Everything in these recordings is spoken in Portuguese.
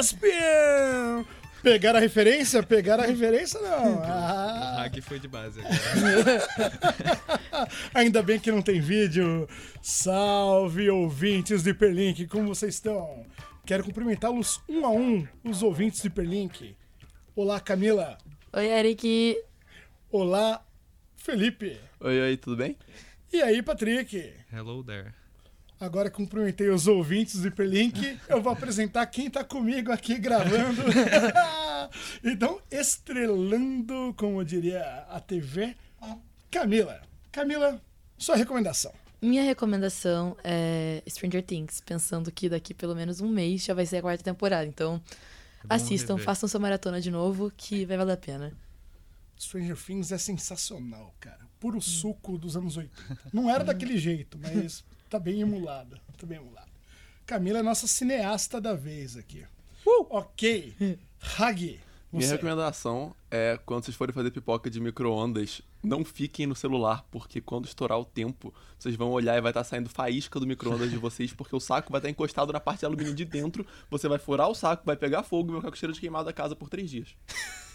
ESPN! Pegaram a referência? Pegaram a referência, não. Ah. Aqui foi de base. Ainda bem que não tem vídeo. Salve, ouvintes do Hiperlink, como vocês estão? Quero cumprimentá-los um a um, os ouvintes do Hiperlink. Olá, Camila. Oi, Eric. Olá, Felipe. Oi, oi, tudo bem? E aí, Patrick? Hello there. Agora cumprimentei os ouvintes do Hiperlink, eu vou apresentar quem tá comigo aqui gravando. então, estrelando, como diria a TV, Camila. Camila, sua recomendação. Minha recomendação é Stranger Things, pensando que daqui pelo menos um mês já vai ser a quarta temporada. Então, assistam, rever. façam sua maratona de novo, que vai valer a pena. Stranger Things é sensacional, cara. Puro suco dos anos 80. Não era daquele jeito, mas tá bem emulada. Tá bem emulada. Camila é nossa cineasta da vez aqui. Ok. Hagi. Minha Você. recomendação é quando vocês forem fazer pipoca de micro-ondas, não fiquem no celular, porque quando estourar o tempo, vocês vão olhar e vai estar saindo faísca do micro-ondas de vocês, porque o saco vai estar encostado na parte de alumínio de dentro, você vai furar o saco, vai pegar fogo e vai ficar com cheiro de queimado da casa por três dias.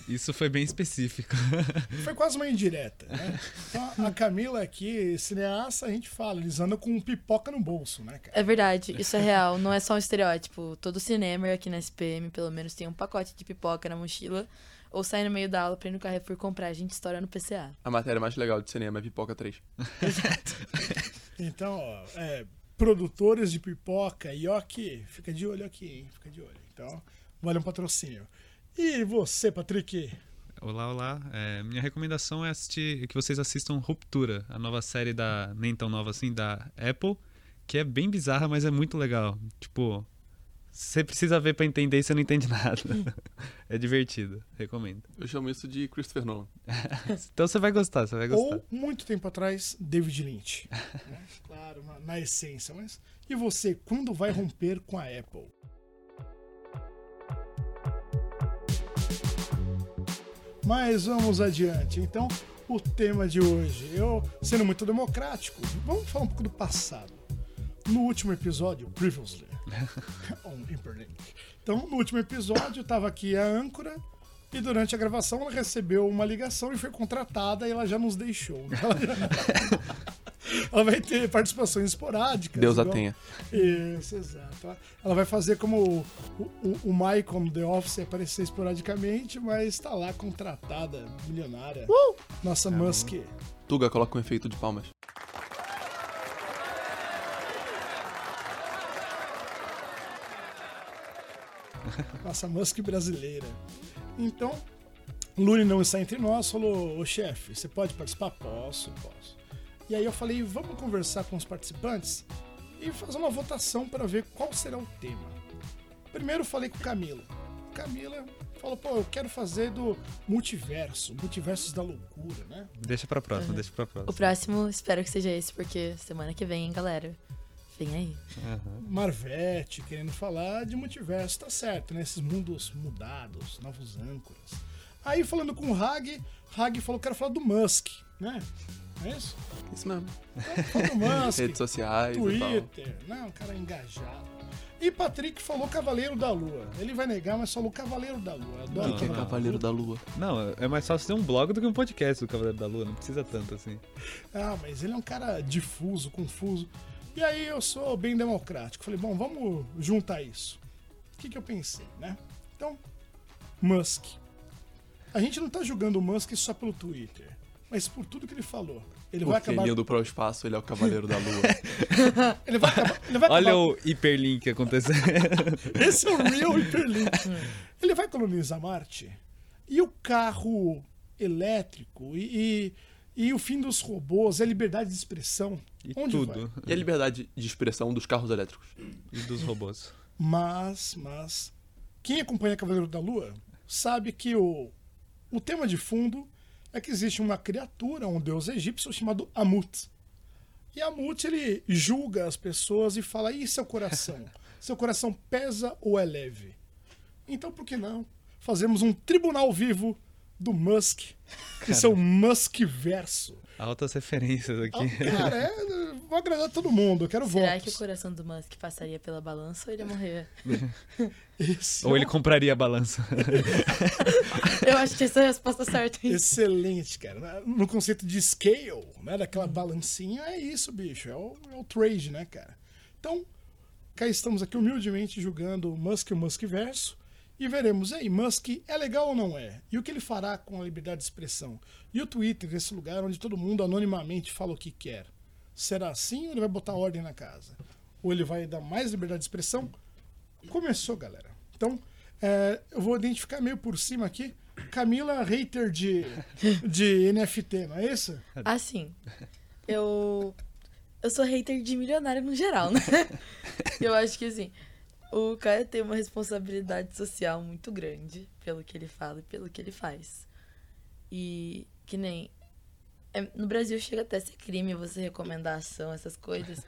Isso foi bem específico. Foi quase uma indireta, né? Então, a Camila aqui, cineasta, a gente fala, eles andam com pipoca no bolso, né, cara? É verdade, isso é real, não é só um estereótipo. Todo cinema aqui na SPM, pelo menos, tem um pacote de pipoca na mochila, ou sai no meio da aula pra ir no Carrefour comprar, a gente estoura no PCA. A matéria mais legal de cinema é Pipoca 3. Então, ó, é, produtores de pipoca, Yoki, fica de olho aqui, hein? Fica de olho. Então, vale um patrocínio. E você, Patrick? Olá, olá. É, minha recomendação é assistir que vocês assistam Ruptura, a nova série da nem tão nova assim da Apple, que é bem bizarra, mas é muito legal. Tipo, você precisa ver pra entender e você não entende nada. é divertido, recomendo. Eu chamo isso de Christopher Nolan. Então você vai gostar, você vai gostar. Ou, muito tempo atrás, David Lynch. né? Claro, na, na essência. Mas e você, quando vai romper com a Apple? Mas vamos adiante. Então, o tema de hoje, eu sendo muito democrático, vamos falar um pouco do passado. No último episódio, Previously, on Hyperlink. Então, no último episódio, estava aqui a âncora e durante a gravação ela recebeu uma ligação e foi contratada e ela já nos deixou. né? Ela, vai ter participações esporádicas. Deus a igual- tenha. Isso, exato. Ela- vai fazer como o, o, o Michael no The Office aparecer esporadicamente, mas está lá contratada, milionária. Nossa Musk. Tuga, coloca um efeito de palmas. Nossa Musk brasileira. Então, Lune não está entre nós, falou, ô chefe, você pode participar? Posso, posso. E aí eu falei, vamos conversar com os participantes e fazer uma votação para ver qual será o tema. Primeiro falei com Camila. Camila falou, pô, eu quero fazer do multiverso, multiversos da loucura, né? Deixa pra próxima, deixa pra próxima. O próximo, espero que seja esse, porque semana que vem, hein, galera. Vem aí. Aham. Marvete querendo falar de multiverso, tá certo, né? Esses mundos mudados, novos âncoras. Aí falando com o Hag, Hag falou que era falar do Musk, né? É isso? Isso mesmo. Então, do Musk, Redes sociais e. Twitter, né? Um cara engajado. E Patrick falou Cavaleiro da Lua. Ele vai negar, mas falou Cavaleiro da Lua. Adoro Não, Que é não. Cavaleiro da Lua. Não, é mais fácil ter um blog do que um podcast do Cavaleiro da Lua, não precisa tanto assim. Ah, mas ele é um cara difuso, confuso. E aí eu sou bem democrático. Falei, bom, vamos juntar isso. O que, que eu pensei, né? Então, Musk. A gente não tá julgando o Musk só pelo Twitter, mas por tudo que ele falou. Ele vai acabar. indo pro espaço, ele é o Cavaleiro da Lua. Ele vai acabar. Ele vai Olha acabar- o hiperlink acontecendo. Esse é o real hiperlink. Ele vai colonizar Marte. E o carro elétrico e, e, e o fim dos robôs, a liberdade de expressão. E Onde tudo. e a liberdade de expressão dos carros elétricos? E dos robôs. Mas, mas, quem acompanha Cavaleiro da Lua sabe que o, o tema de fundo é que existe uma criatura, um deus egípcio chamado Amut. E Amut, ele julga as pessoas e fala, e seu coração? Seu coração pesa ou é leve? Então, por que não? Fazemos um tribunal vivo do Musk, e seu Musk verso. Altas referências Ah, aqui. Cara, é vou agradar todo mundo, eu quero Será votos. que o coração do Musk passaria pela balança ou ele ia morrer? Esse Ou é ele um- compraria a balança. Eu acho que essa é a resposta certa. Excelente, cara. No conceito de scale, né? Daquela balancinha, é isso, bicho. É o, é o trade, né, cara? Então, cá estamos aqui humildemente julgando o Musk e o Musk verso. E veremos aí, Musk é legal ou não é? E o que ele fará com a liberdade de expressão? E o Twitter, esse lugar onde todo mundo anonimamente fala o que quer. Será assim ou ele vai botar ordem na casa? Ou ele vai dar mais liberdade de expressão? Começou, galera. Então, é, eu vou identificar meio por cima aqui. Camila, hater de, de NFT, não é isso? Assim, eu. Eu sou hater de milionário no geral, né? Eu acho que assim, o cara tem uma responsabilidade social muito grande pelo que ele fala e pelo que ele faz. E que nem. É- no Brasil chega até a ser crime você recomendar ação, essas coisas.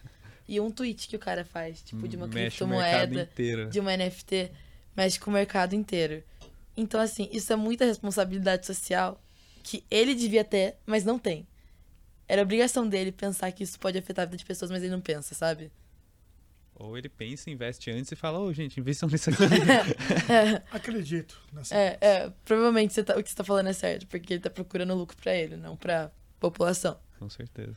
E um tweet que o cara faz, tipo, de uma Mexe criptomoeda de uma NFT mexe com o mercado inteiro. Então, assim, isso é muita responsabilidade social que ele devia ter, mas não tem. Era obrigação dele pensar que isso pode afetar a vida de pessoas, mas ele não pensa, sabe? Ou ele pensa, investe antes e fala, ô gente, invistam nisso aqui. Acredito. Nessa É, é provavelmente você tá- o que você tá falando é certo, porque ele tá procurando lucro pra ele, não pra população. Com certeza.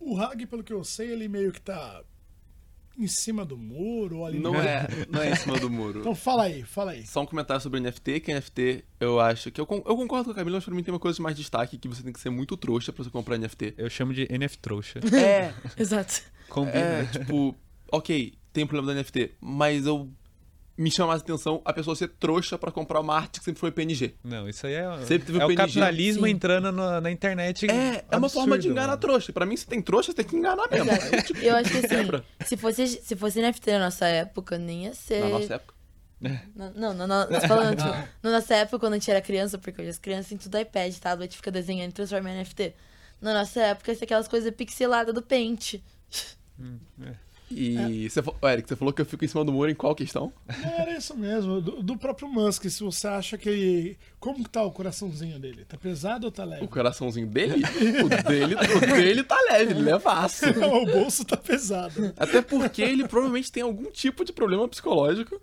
O Hag, pelo que eu sei, ele meio que tá em cima do muro ou ali Não no- é, não é em cima do muro. Então fala aí, fala aí. Só um comentário sobre NFT, que NFT, eu acho que. Eu, eu concordo com a Camila, mas pra mim tem uma coisa de mais destaque que você tem que ser muito trouxa pra você comprar NFT. Eu chamo de NF trouxa. É, Exato. Combina. é, tipo, ok, tem um problema da NFT, mas eu. Me chama mais atenção a pessoa ser trouxa pra comprar uma arte que sempre foi PNG. Não, isso aí é, Sempre teve é o o PNG. capitalismo Sim. entrando na, na internet. É, é uma forma de absurdo, enganar mano. trouxa. Pra mim, se tem trouxa, você tem que enganar mesmo. Exato. Aí, tipo, Eu acho que assim, se fosse, se fosse NFT na nossa época, nem ia ser. Na nossa época. Na- Não, não, não, falando, tipo, na nossa época, quando a gente era criança, porque hoje as crianças têm tudo iPad, tablet, fica desenhando e transforma em NFT. Na nossa época, ia ser aquelas coisas pixeladas do pente. E você, fa- Ô, Eric, você falou que eu fico em cima do muro em qual questão? Era isso mesmo, do, do próprio Musk. Se você acha que ele. Como que tá o coraçãozinho dele? Tá pesado ou tá leve? O coraçãozinho dele? O dele, o dele tá leve, ele levaço. o bolso tá pesado. Até porque ele provavelmente tem algum tipo de problema psicológico.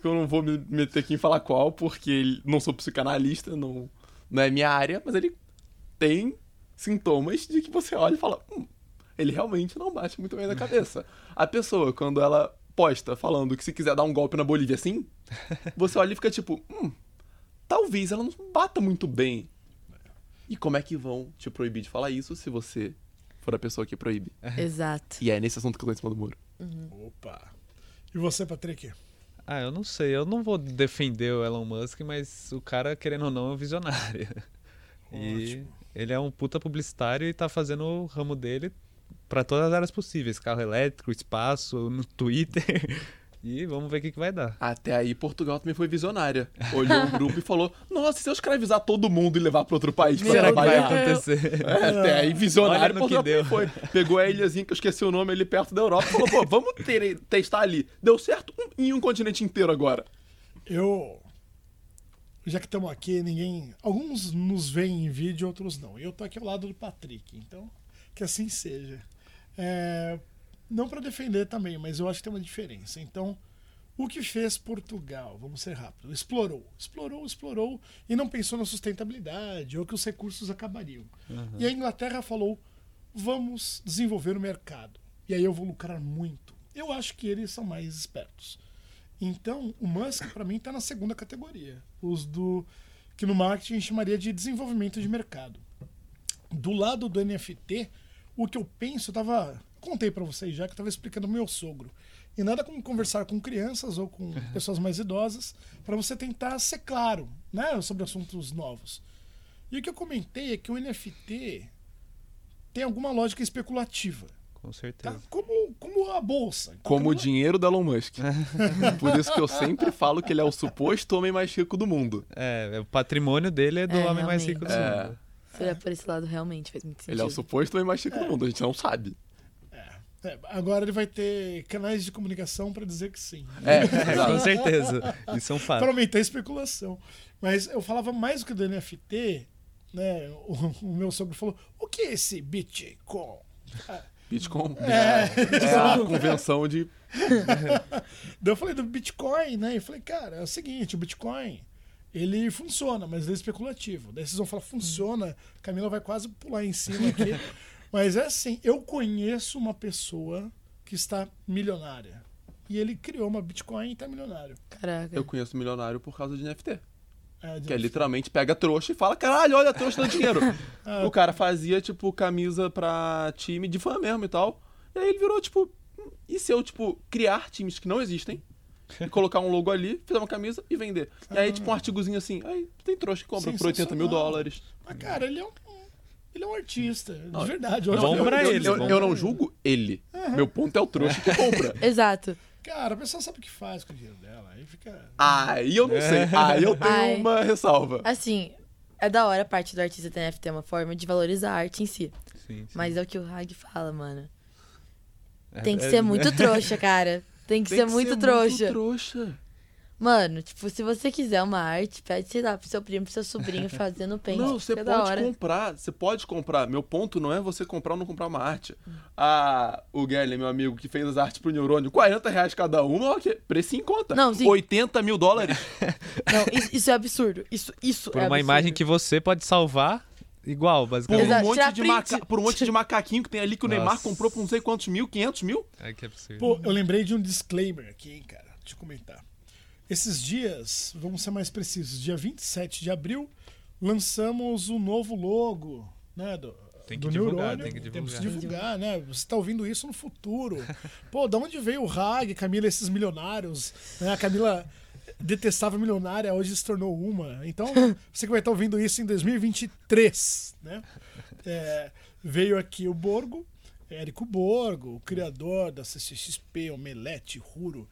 Que eu não vou me meter aqui em falar qual, porque não sou psicanalista, não, não é minha área, mas ele tem sintomas de que você olha e fala. Hum, ele realmente não bate muito bem na cabeça. A pessoa, quando ela posta falando que se quiser dar um golpe na Bolívia assim, você olha e fica tipo, hum, talvez ela não bata muito bem. E como é que vão te proibir de falar isso se você for a pessoa que proíbe? Exato. E é nesse assunto que eu tô em cima do muro. Opa. E você, Patrick? Ah, eu não sei. Eu não vou defender o Elon Musk, mas o cara, querendo ou não, é um visionário. E Ótimo. ele é um puta publicitário e tá fazendo o ramo dele pra todas as áreas possíveis. Carro elétrico, espaço, no Twitter. E vamos ver o que, que vai dar. Até aí, Portugal também foi visionária. Olhou o grupo e falou: Nossa, e se eu escravizar todo mundo e levar pra outro país pra Será que vai trabalhar? acontecer? É, até aí, visionário, no que deu. foi. Pegou a ilhazinha que eu esqueci o nome ali perto da Europa e falou: Pô, vamos ter- testar ali. Deu certo um- em um continente inteiro agora. Eu. Já que estamos aqui, ninguém. Alguns nos veem em vídeo, outros não. Eu tô aqui ao lado do Patrick, então que assim seja. É, Não para defender também, mas eu acho que tem uma diferença. Então, o que fez Portugal? Vamos ser rápido. Explorou, explorou, explorou e não pensou na sustentabilidade ou que os recursos acabariam. E a Inglaterra falou: vamos desenvolver o mercado. E aí eu vou lucrar muito. Eu acho que eles são mais espertos. Então, o Musk, para mim, está na segunda categoria. Os do. que no marketing a gente chamaria de desenvolvimento de mercado. Do lado do NFT, o que eu penso, eu tava. Contei para vocês já que eu estava explicando ao meu sogro. E nada como conversar com crianças ou com pessoas mais idosas para você tentar ser claro né, sobre assuntos novos. E o que eu comentei é que o NFT tem alguma lógica especulativa. Com Tá? certeza. Como, como a bolsa. Como o Como- dinheiro do Elon Musk. Por isso que eu sempre falo que ele é o suposto homem mais rico do mundo. É, o patrimônio dele é do É, homem mais rico do. É. mundo. Se olhar por esse lado, realmente faz muito sentido. Ele é o suposto homem mais rico do mundo, a gente não sabe. É, agora ele vai ter canais de comunicação para dizer que sim. É, Com certeza. Isso é um fato. Para aumentar a especulação. Mas eu falava mais do que do NFT, né? O, o meu sogro falou: o que é esse Bitcoin? Ah, Bitcoin é, é a convenção de. Daí eu falei do Bitcoin, né? E falei, cara, é o seguinte, o Bitcoin, ele funciona, mas ele é especulativo. Daí vocês vão falar, funciona, Camila vai quase pular em cima aqui. mas é assim, eu conheço uma pessoa que está milionária. E ele criou uma Bitcoin e está milionário. Caraca. Eu conheço milionário por causa de NFT. É, Que é literalmente pega trouxa e fala, caralho, olha a trouxa dando dinheiro. Ah. o cara fazia, tipo, camisa pra time de fã mesmo e tal. E aí ele virou, tipo, "Hum, e se eu, tipo, criar times que não existem e colocar um logo ali, fazer uma camisa e vender? E aí, tipo, um artigozinho assim, aí tem trouxa que compra por 80 mil dólares. Mas, cara, ele é um. Ele é um artista, Não, de verdade. não, Eu- bom eu- pra eu, ele, eu, bom eu não julgo ele. Meu ponto é o trouxa que compra. Exato. Cara, a pessoa sabe o que faz com o dinheiro dela. Aí fica. Aí eu não sei. Aí eu tenho Ai. uma ressalva. Assim, é da hora a parte do artista ter NFT, é uma forma de valorizar a arte em si. Sim, sim. Mas é o que o Hag fala, mano. É- Tem que é- ser muito trouxa, cara. Tem que Tem ser muito trouxa. Muito trouxa. Mano, tipo, se você quiser uma arte, pede, sei lá, pro seu primo, pro seu sobrinho fazendo pente. Não, você que é da pode hora. comprar, você pode comprar. Meu ponto não é você comprar ou não comprar uma arte. Ah, o Guilherme, meu amigo, que fez as artes pro Neurônio, 40 reais cada uma, ok, precinho em conta. Não, sim. 80 mil dólares. Não, isso, isso é absurdo. Isso, isso Por é uma absurdo. imagem que você pode salvar igual, Por basicamente. Exato, um, monte tirar de print. maca... por um monte de macaquinho que tem ali que o Neymar Nossa. comprou por não sei quantos mil, 500 mil. É que é possível. Pô, eu lembrei de um disclaimer aqui, hein, cara. Deixa eu comentar. Esses dias, vamos ser mais precisos, dia 27 de abril, lançamos o novo logo, né? Do, Tem que do divulgar, Neurônio. tem que Temos que divulgar. divulgar, né? Você tá ouvindo isso no futuro. Pô, da onde veio o Hag, Camila, esses milionários? Né? A Camila detestava milionária, hoje se tornou uma. Então, você que vai estar ouvindo isso em 2023, né? É, veio aqui o Borgo, Érico Borgo, o criador da CCXP, Omelete, Ruro.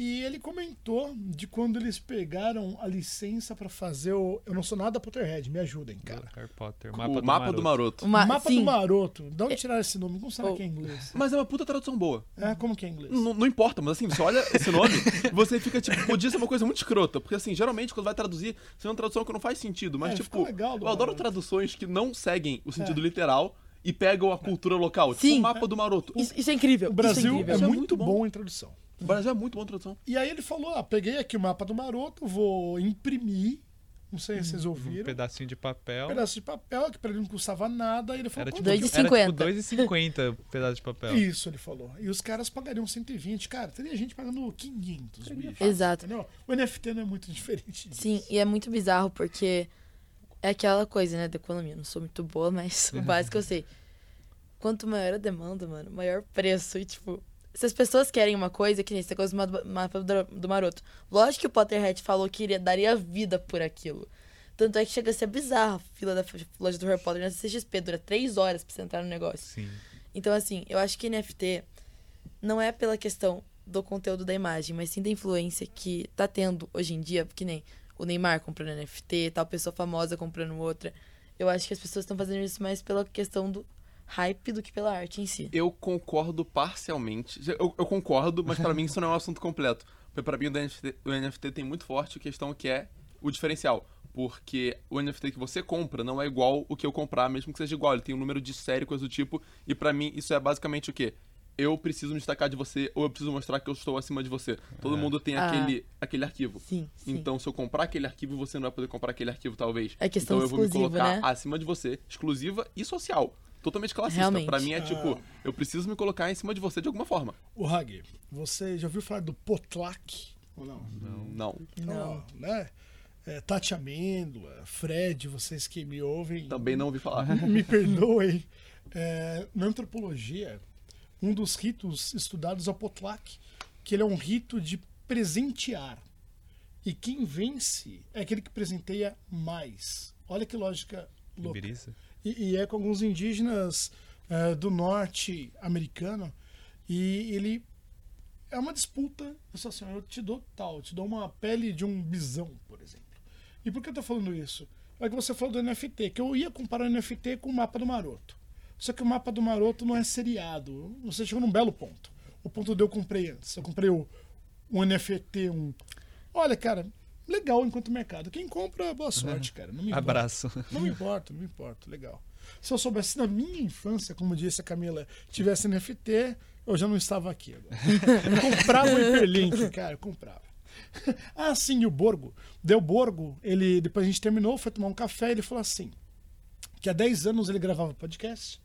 E ele comentou de quando eles pegaram a licença pra fazer o. Eu não sou nada Potterhead, me ajudem, cara. Harry Potter, o mapa, mapa do Maroto. Uma, Mapa sim, do Maroto. De onde tiraram esse nome? Como será Oh. que é inglês? Mas é uma puta tradução boa. É, como que é inglês? Não, não importa, mas assim, você olha esse nome, você fica tipo, podia ser uma coisa muito escrota. Porque assim, geralmente quando vai traduzir, você é uma tradução que não faz sentido. Mas É, tipo, legal do eu adoro Maroto. traduções que não seguem o sentido É. literal e pegam a cultura local. Tipo Sim. o mapa do Maroto. Isso, isso é incrível. O Brasil isso é é, incrível. É muito, muito bom. bom. em tradução. O Brasil é muito bom em tradução. E aí ele falou: ah, peguei aqui o mapa do Maroto, vou imprimir. Não sei se vocês Um ouviram. pedacinho de papel. Um pedaço de papel, que pra ele não custava nada. E ele falou: Era tipo, que- Dois e era, 50. tipo 2,50 o pedaço de papel. Isso, ele falou. E os caras pagariam 120. Cara, teria gente pagando 500. bicho. Exato. Entendeu? O NFT não é muito diferente disso. Sim, e é muito bizarro porque é aquela coisa, né, da economia. Não sou muito boa, mas o básico eu sei. Quanto maior a demanda, mano, maior preço. E, tipo, se as pessoas querem uma coisa, que nem esse coisa do mapa do, Maroto. Lógico que o Potterhead falou que iria, daria vida por aquilo. Tanto é que chega a ser bizarro a fila da loja do Harry Potter na CXP. Dura três horas pra você entrar no negócio. Sim. Então, assim, eu acho que NFT não é pela questão do conteúdo da imagem, mas sim da influência que tá tendo hoje em dia, que nem o Neymar comprando NFT, tal pessoa famosa comprando outra. Eu acho que as pessoas estão fazendo isso mais pela questão do hype do que pela arte em si. Eu concordo parcialmente. Eu, eu concordo, mas pra mim isso não é um assunto completo. Porque pra mim o NFT, o NFT tem muito forte a questão que é o diferencial. Porque o NFT que você compra não é igual o que eu comprar, mesmo que seja igual. Ele tem um número de série, coisa do tipo. E pra mim isso é basicamente o quê? Eu preciso me destacar de você ou eu preciso mostrar que eu estou acima de você. Todo É. mundo tem Ah. aquele, aquele arquivo. Sim, sim. Então, se eu comprar aquele arquivo, você não vai poder comprar aquele arquivo, talvez. É questão então, eu vou me colocar né? acima de você, exclusiva e social. Totalmente classista. Realmente. Pra mim é Ah. tipo, eu preciso me colocar em cima de você de alguma forma. O Hag, você já ouviu falar do Potlac? Ou não? Não. Não. Ó, né? É, Tati Amêndoa, Fred, vocês que me ouvem. Também não ouvi falar. me perdoem. É, na antropologia, um dos ritos estudados é o potlac, que ele é um rito de presentear. E quem vence é aquele que presenteia mais. Olha que lógica louca. Ibiriza? E, e é com alguns indígenas eh, do norte americano. E ele é uma disputa. Eu sou assim, eu te dou tal, eu te dou uma pele de um bisão, por exemplo. E por que eu tô falando isso? É que você falou do NFT, que eu ia comparar o NFT com o mapa do Maroto. Só que o mapa do Maroto não é seriado. Você chegou num belo ponto. O ponto de eu comprei antes. Eu comprei o, um NFT, um. Olha, cara, legal enquanto mercado. Quem compra, boa sorte, cara. Não me importa. Abraço. Não me importa, não me importa, legal. Se eu soubesse na minha infância, como disse a Camila, tivesse NFT, eu já não estava aqui. agora. Eu comprava o Hyperlink, cara, eu comprava. Ah, sim, e o Borgo. Deu Borgo, ele, depois a gente terminou, foi tomar um café, ele falou assim: que há 10 anos ele gravava podcast,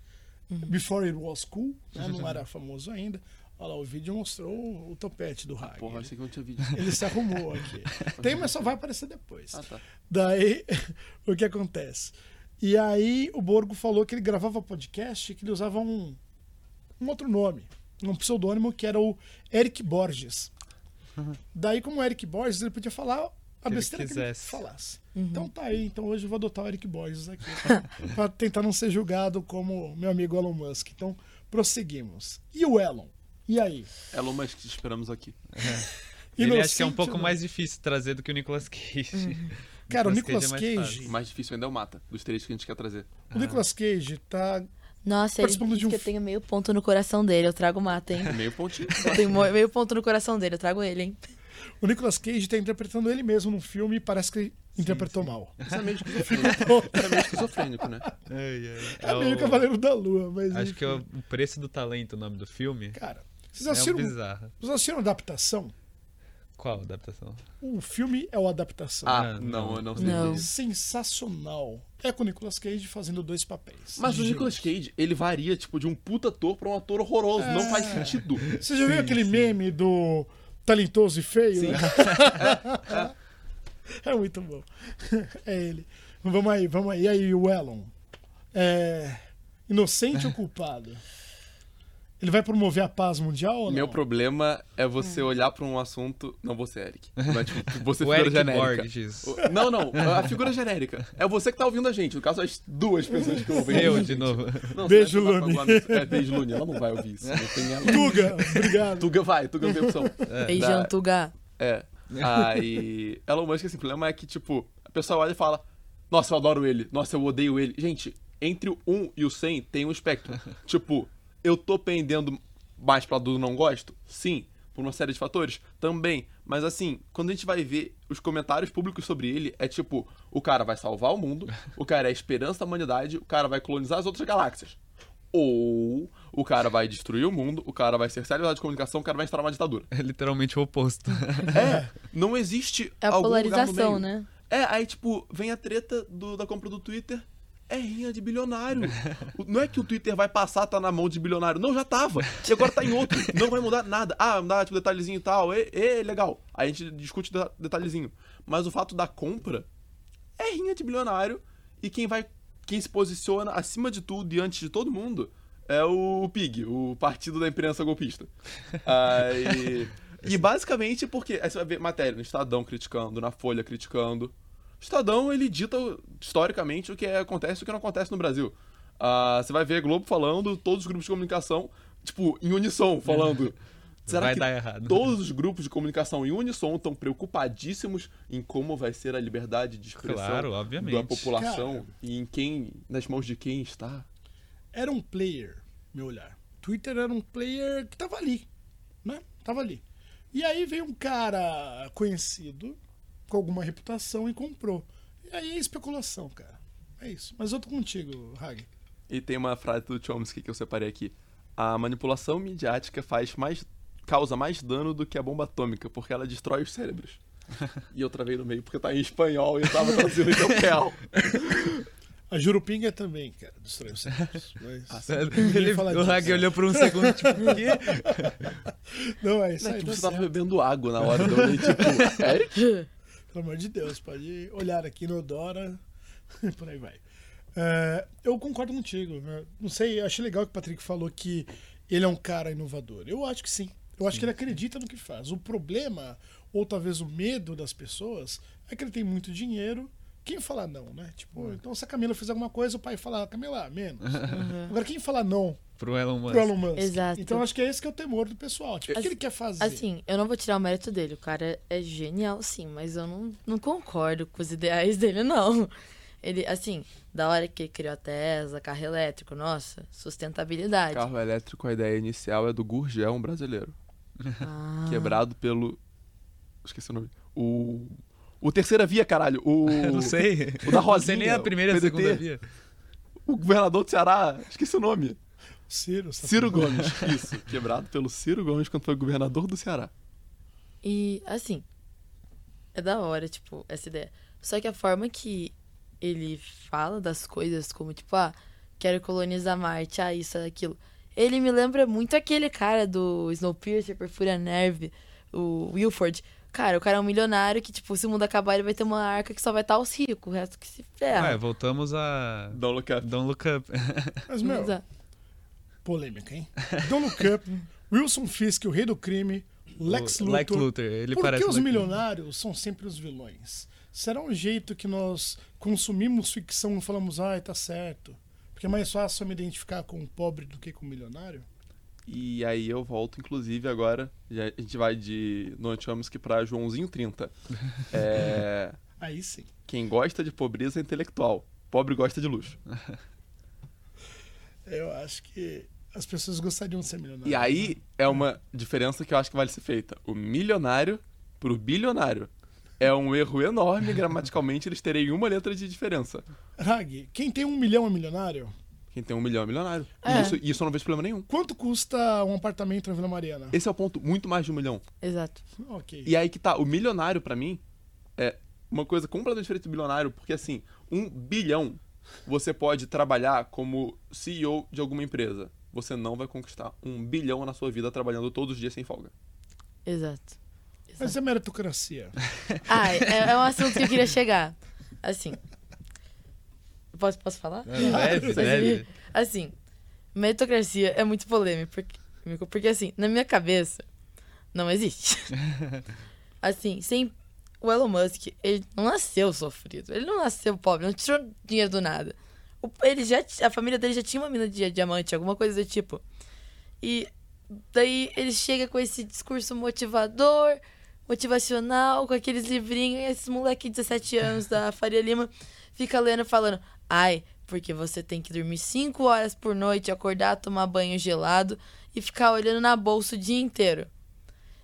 before it was cool, né, não era famoso ainda. Olha lá, o vídeo mostrou o topete do Hag. Porra, ele, achei que não tinha vídeo. ele se arrumou aqui. Tem, mas só vai aparecer depois. Ah, tá. Daí, o que acontece? E aí, o Borgo falou que ele gravava podcast e que ele usava um, um outro nome, um pseudônimo que era o Eric Borges. Daí, como o Eric Borges, ele podia falar a ele besteira que ele quisesse. falasse. Então tá aí, então hoje eu vou adotar o Eric Borges aqui, para tentar não ser julgado como meu amigo Elon Musk. Então, prosseguimos. E o Elon? E aí? Elon Musk, te esperamos aqui. Ele acho que é um pouco mais difícil trazer do que o Nicolas Cage. Cara, o Nicolas Cage é mais Cage. Mais difícil ainda é o Mata, dos três que a gente quer trazer. o Nicolas Cage tá Nossa, ele Participando disse de um que eu tenho meio ponto no coração dele. Eu trago o mata, hein? Meio pontinho. Eu tenho meio ponto no coração dele. Eu trago ele, hein? O Nicolas Cage tá interpretando ele mesmo num filme e parece que interpretou mal. Isso é meio esquizofrênico. Isso é meio esquizofrênico, né? É, meio Cavaleiro da Lua, mas. Acho enfim. que é o o preço do talento, o nome do filme. Cara, vocês É um assistiram, bizarro. vocês assistiram adaptação? Qual adaptação? O filme é o adaptação. Ah, não, não. eu não sei Não. Sensacional. É com o Nicolas Cage fazendo dois papéis. Mas o Nicolas. Cage, ele varia, tipo, de um puta ator pra um ator horroroso. Não faz É. sentido. Você já viu aquele meme do talentoso e feio? é muito bom. É ele. Vamos aí, vamos aí. E aí, o Elon? É. Inocente ou culpado? Ele vai promover a paz mundial ou não? Meu problema é você olhar pra um assunto. Não você, Eric. É, tipo, você O figura Eric genérica. Borges. O- Não, não. A figura genérica. É você que tá ouvindo a gente. No caso, as duas pessoas que ouvem. Eu, de novo. Não, Beijo, Lune. no- É, beijo, Lune. Ela não vai ouvir isso. Não tem ela. Tuga, obrigado. Tuga vai, Tuga não tem opção. Beijão, Da- Tuga. É. Aí. Elon Musk, assim, o problema é que, tipo, a pessoa olha e fala: Nossa, eu adoro ele. Nossa, eu odeio ele. Gente, entre o 1 e o 100 tem um espectro. tipo, eu tô pendendo mais pra do não gosto? Sim. Por uma série de fatores? Também. Mas assim, quando a gente vai ver os comentários públicos sobre ele, é tipo: o cara vai salvar o mundo, o cara é a esperança da humanidade, o cara vai colonizar as outras galáxias. Ou o cara vai destruir o mundo, o cara vai ser liberdade de comunicação, o cara vai instaurar uma ditadura. É literalmente o oposto. É, não existe É a algum lugar no polarização, meio. né? É, aí tipo, vem a treta do- da compra do Twitter, é rinha de bilionário. Não é que o Twitter vai passar, tá na mão de bilionário. Não, já tava. E agora tá em outro. Não vai mudar nada. Ah, mudar tipo detalhezinho e tal. E, e legal. Aí a gente discute de- detalhezinho. Mas o fato da compra é rinha de bilionário. E quem vai. Quem se posiciona acima de tudo e antes de todo mundo é o PIG, o partido da imprensa golpista. Aí. E basicamente porque. Aí você vai ver matéria no Estadão criticando, na Folha criticando. O Estadão, ele dita historicamente o que é- acontece e o que não acontece no Brasil. Ah, você vai ver Globo falando, todos os grupos de comunicação, tipo, em unissom, falando. Será Vai que dar errado. todos os grupos de comunicação em unissom estão preocupadíssimos em como vai ser a liberdade de expressão Claro, da população Cara. e em quem, nas mãos de quem está? Era um player, meu olhar. Twitter era um player que tava ali, né? Tava ali. E aí veio um cara conhecido, com alguma reputação e comprou. E aí é especulação, cara. É isso. Mas eu tô contigo, Hag. E tem uma frase do Chomsky que eu separei aqui. A manipulação midiática faz mais causa mais dano do que a bomba atômica, porque ela destrói os cérebros. e eu travei no meio porque tá em espanhol e eu tava traduzindo em real. A Jurupinga também, cara, destrói os cérebros. Mas... Ele, Ninguém fala o. Hag olhou por um segundo, tipo, o quê? Não, é isso Não é aí. que tá você tava certo. bebendo água na hora, eu olhei tipo, Eric? Pelo amor de Deus, pode olhar aqui no Dora e por aí vai. É, eu concordo contigo. né? Não sei, achei legal que o Patrick falou que ele é um cara inovador. Eu acho que sim. Eu acho que ele acredita no que faz. O problema, ou talvez o medo das pessoas, é que ele tem muito dinheiro. Quem falar não, né? Tipo, então se a Camila fizer alguma coisa, o pai fala, Camila, menos. Agora, quem falar não Pro Elon Musk. pro Elon Musk? Exato. Então acho que é esse que é o temor do pessoal. Tipo, o que ele quer fazer? Assim, eu não vou tirar o mérito dele. O cara é genial, sim, mas eu não, não concordo com os ideais dele, não. Ele, assim, da hora que ele criou a Tesla, carro elétrico, nossa, sustentabilidade. Carro elétrico, a ideia inicial é do Gurgel, um brasileiro. Ah, Quebrado pelo. Esqueci o nome. O. O Terceira Via, caralho. O. Eu não sei. O da Não sei nem Rosinha, a primeira e a segunda via. o governador do Ceará, esqueci o nome. Ciro, Ciro? Gomes. Isso, quebrado pelo Ciro Gomes quando foi governador do Ceará. E, assim, é da hora, tipo, essa ideia. Só que a forma que ele fala das coisas, como, tipo, ah, quero colonizar Marte, ah, isso, aquilo. Ele me lembra muito aquele cara do Snowpiercer, Perfúria Nerve, o Wilford. Cara, o cara é um milionário que, tipo, se o mundo acabar, ele vai ter uma arca que só vai estar os ricos, o resto que se ferra. Ué, voltamos a. Don't look up. Don't Look Up. Mas, meu, Exato. Polêmica, hein? Don't Look Up, Wilson Fisk, o rei do crime, Lex O Luthor. Lex Luthor. Ele Por que os Lex Luthor. milionários são sempre os vilões? Será um jeito que nós consumimos ficção e falamos, ai, tá certo? Porque é mais fácil eu me identificar com o pobre do que com o milionário? E aí eu volto, inclusive, agora. já- a gente vai de Noam Chomsky pra Joãozinho 30. É, Aí sim. quem gosta de pobreza é intelectual. Pobre gosta de luxo. Eu acho que as pessoas gostariam de ser milionários. E aí é uma diferença que eu acho que vale ser feita. O milionário pro bilionário. É um erro enorme, gramaticalmente, eles terem uma letra de diferença. Rag, quem tem um milhão é milionário? Quem tem um milhão é milionário. E É. isso, isso eu não vejo problema nenhum. Quanto custa um apartamento na Vila Mariana? Esse é o ponto, muito mais de um milhão. Exato. Ok. E aí que tá, o milionário pra mim é uma coisa completamente diferente do bilionário, porque assim, um bilhão você pode trabalhar como CEO de alguma empresa. Você não vai conquistar um bilhão na sua vida trabalhando todos os dias sem folga. Exato. Mas é meritocracia. Ah, é, é um assunto que eu queria chegar. Assim. Posso, posso falar? Leve, leve. Assim, meritocracia é muito polêmico, porque, porque assim, na minha cabeça, não existe. Assim, sem o Elon Musk, ele não nasceu sofrido, ele não nasceu pobre, não tirou dinheiro do nada. Ele já, a família dele já tinha uma mina de diamante, alguma coisa do tipo. E daí ele chega com esse discurso motivador, motivacional, com aqueles livrinhos, e esses moleque de 17 anos da Faria Lima fica lendo falando: "Ai, porque você tem que dormir 5 horas por noite, acordar, tomar banho gelado e ficar olhando na bolsa o dia inteiro".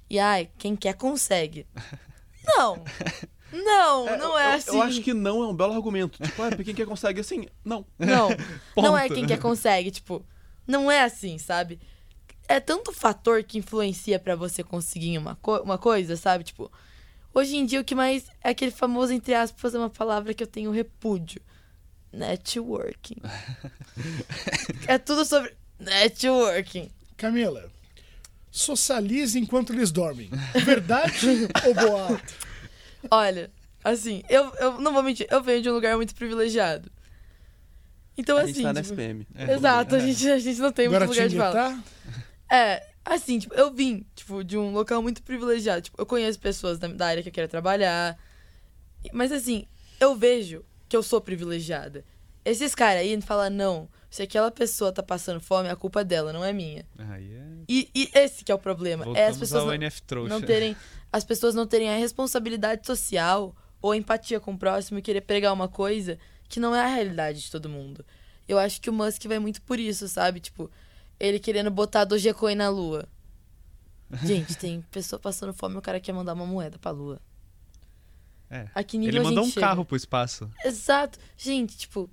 E ai, quem quer consegue. Não. Não, não é eu, assim. Eu acho que não é um belo argumento. Tipo, pra quem quer consegue assim, não. Não, não é quem quer consegue, tipo, não é assim, sabe? É tanto fator que influencia pra você conseguir uma, co- uma coisa, sabe? Tipo, hoje em dia o que mais é aquele famoso, entre aspas, uma palavra que eu tenho repúdio. Networking. é tudo sobre networking. Camila, socialize enquanto eles dormem. Verdade ou boato? Olha, assim, eu, eu não vou mentir, eu venho de um lugar muito privilegiado. Então, a assim. gente tá na tipo, SPM. Exato, a gente, a gente não tem muito lugar de fala. Guaratinguetá? É, assim, tipo, eu vim, tipo, de um local muito privilegiado. Tipo, eu conheço pessoas da, da área que eu quero trabalhar. Mas assim, eu vejo que eu sou privilegiada. Esses caras aí falam, não, se aquela pessoa tá passando fome, a culpa é dela, não é minha. Aí é. E, e esse que é o problema. é as Voltamos pessoas não, não terem. As pessoas não terem a responsabilidade social ou empatia com o próximo e querer pregar uma coisa que não é a realidade de todo mundo. Eu acho que o Musk vai muito por isso, sabe? Tipo, ele querendo botar Dogecoin na lua. Gente, tem pessoa passando fome e o cara quer mandar uma moeda pra lua. É. A que nível Ele mandou um chega? carro pro espaço. Exato. Gente, tipo,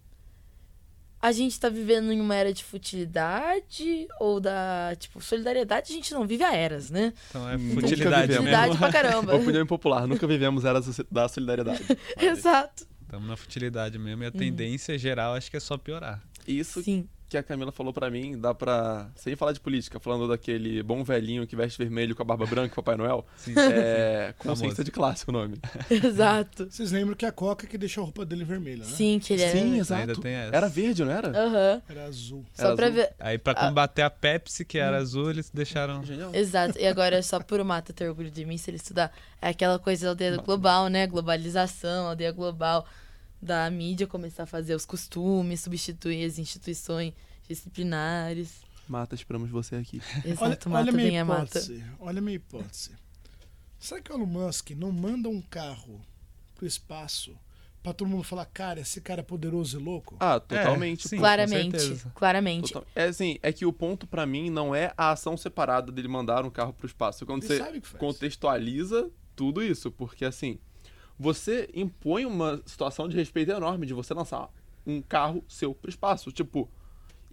a gente tá vivendo em uma era de futilidade ou da, tipo, solidariedade, a gente não vive a eras, né? Então é futilidade mesmo. Futilidade pra caramba. Opinião impopular, nunca vivemos era da solidariedade. Exato. Estamos na futilidade mesmo. Uhum. E a tendência geral acho que é só piorar. Isso Sim. Que a Camila falou pra mim, dá pra. Sem falar de política, falando daquele bom velhinho que veste vermelho com a barba branca, Papai Noel. Sim. É. Famoso. Consciência de classe o nome. Exato. Vocês lembram que é a Coca que deixou a roupa dele vermelha, né? Sim, que ele era. Sim, Ainda exato. tem essa. Era verde, não era? Aham. Era azul. Só Era pra azul. ver. Aí pra combater a Pepsi, que era azul, eles deixaram. Genial. Exato. E agora é só por o Mata ter orgulho de mim se ele estudar. É aquela coisa da aldeia global, né? Globalização, aldeia global. Da mídia começar a fazer os costumes, substituir as instituições disciplinares. Mata, esperamos você aqui. Olha, Exato, olha mata a minha a mata. hipótese. Olha a minha hipótese. Será que o Elon Musk não manda um carro pro espaço pra todo mundo falar, cara, esse cara é poderoso e louco? Ah, totalmente. É, sim. Claramente, claramente. Total- É assim, é que o ponto pra mim não é a ação separada dele mandar um carro pro espaço. Quando Ele você sabe o que faz. contextualiza tudo isso, porque assim, você impõe uma situação de respeito enorme de você lançar um carro seu pro espaço. Tipo,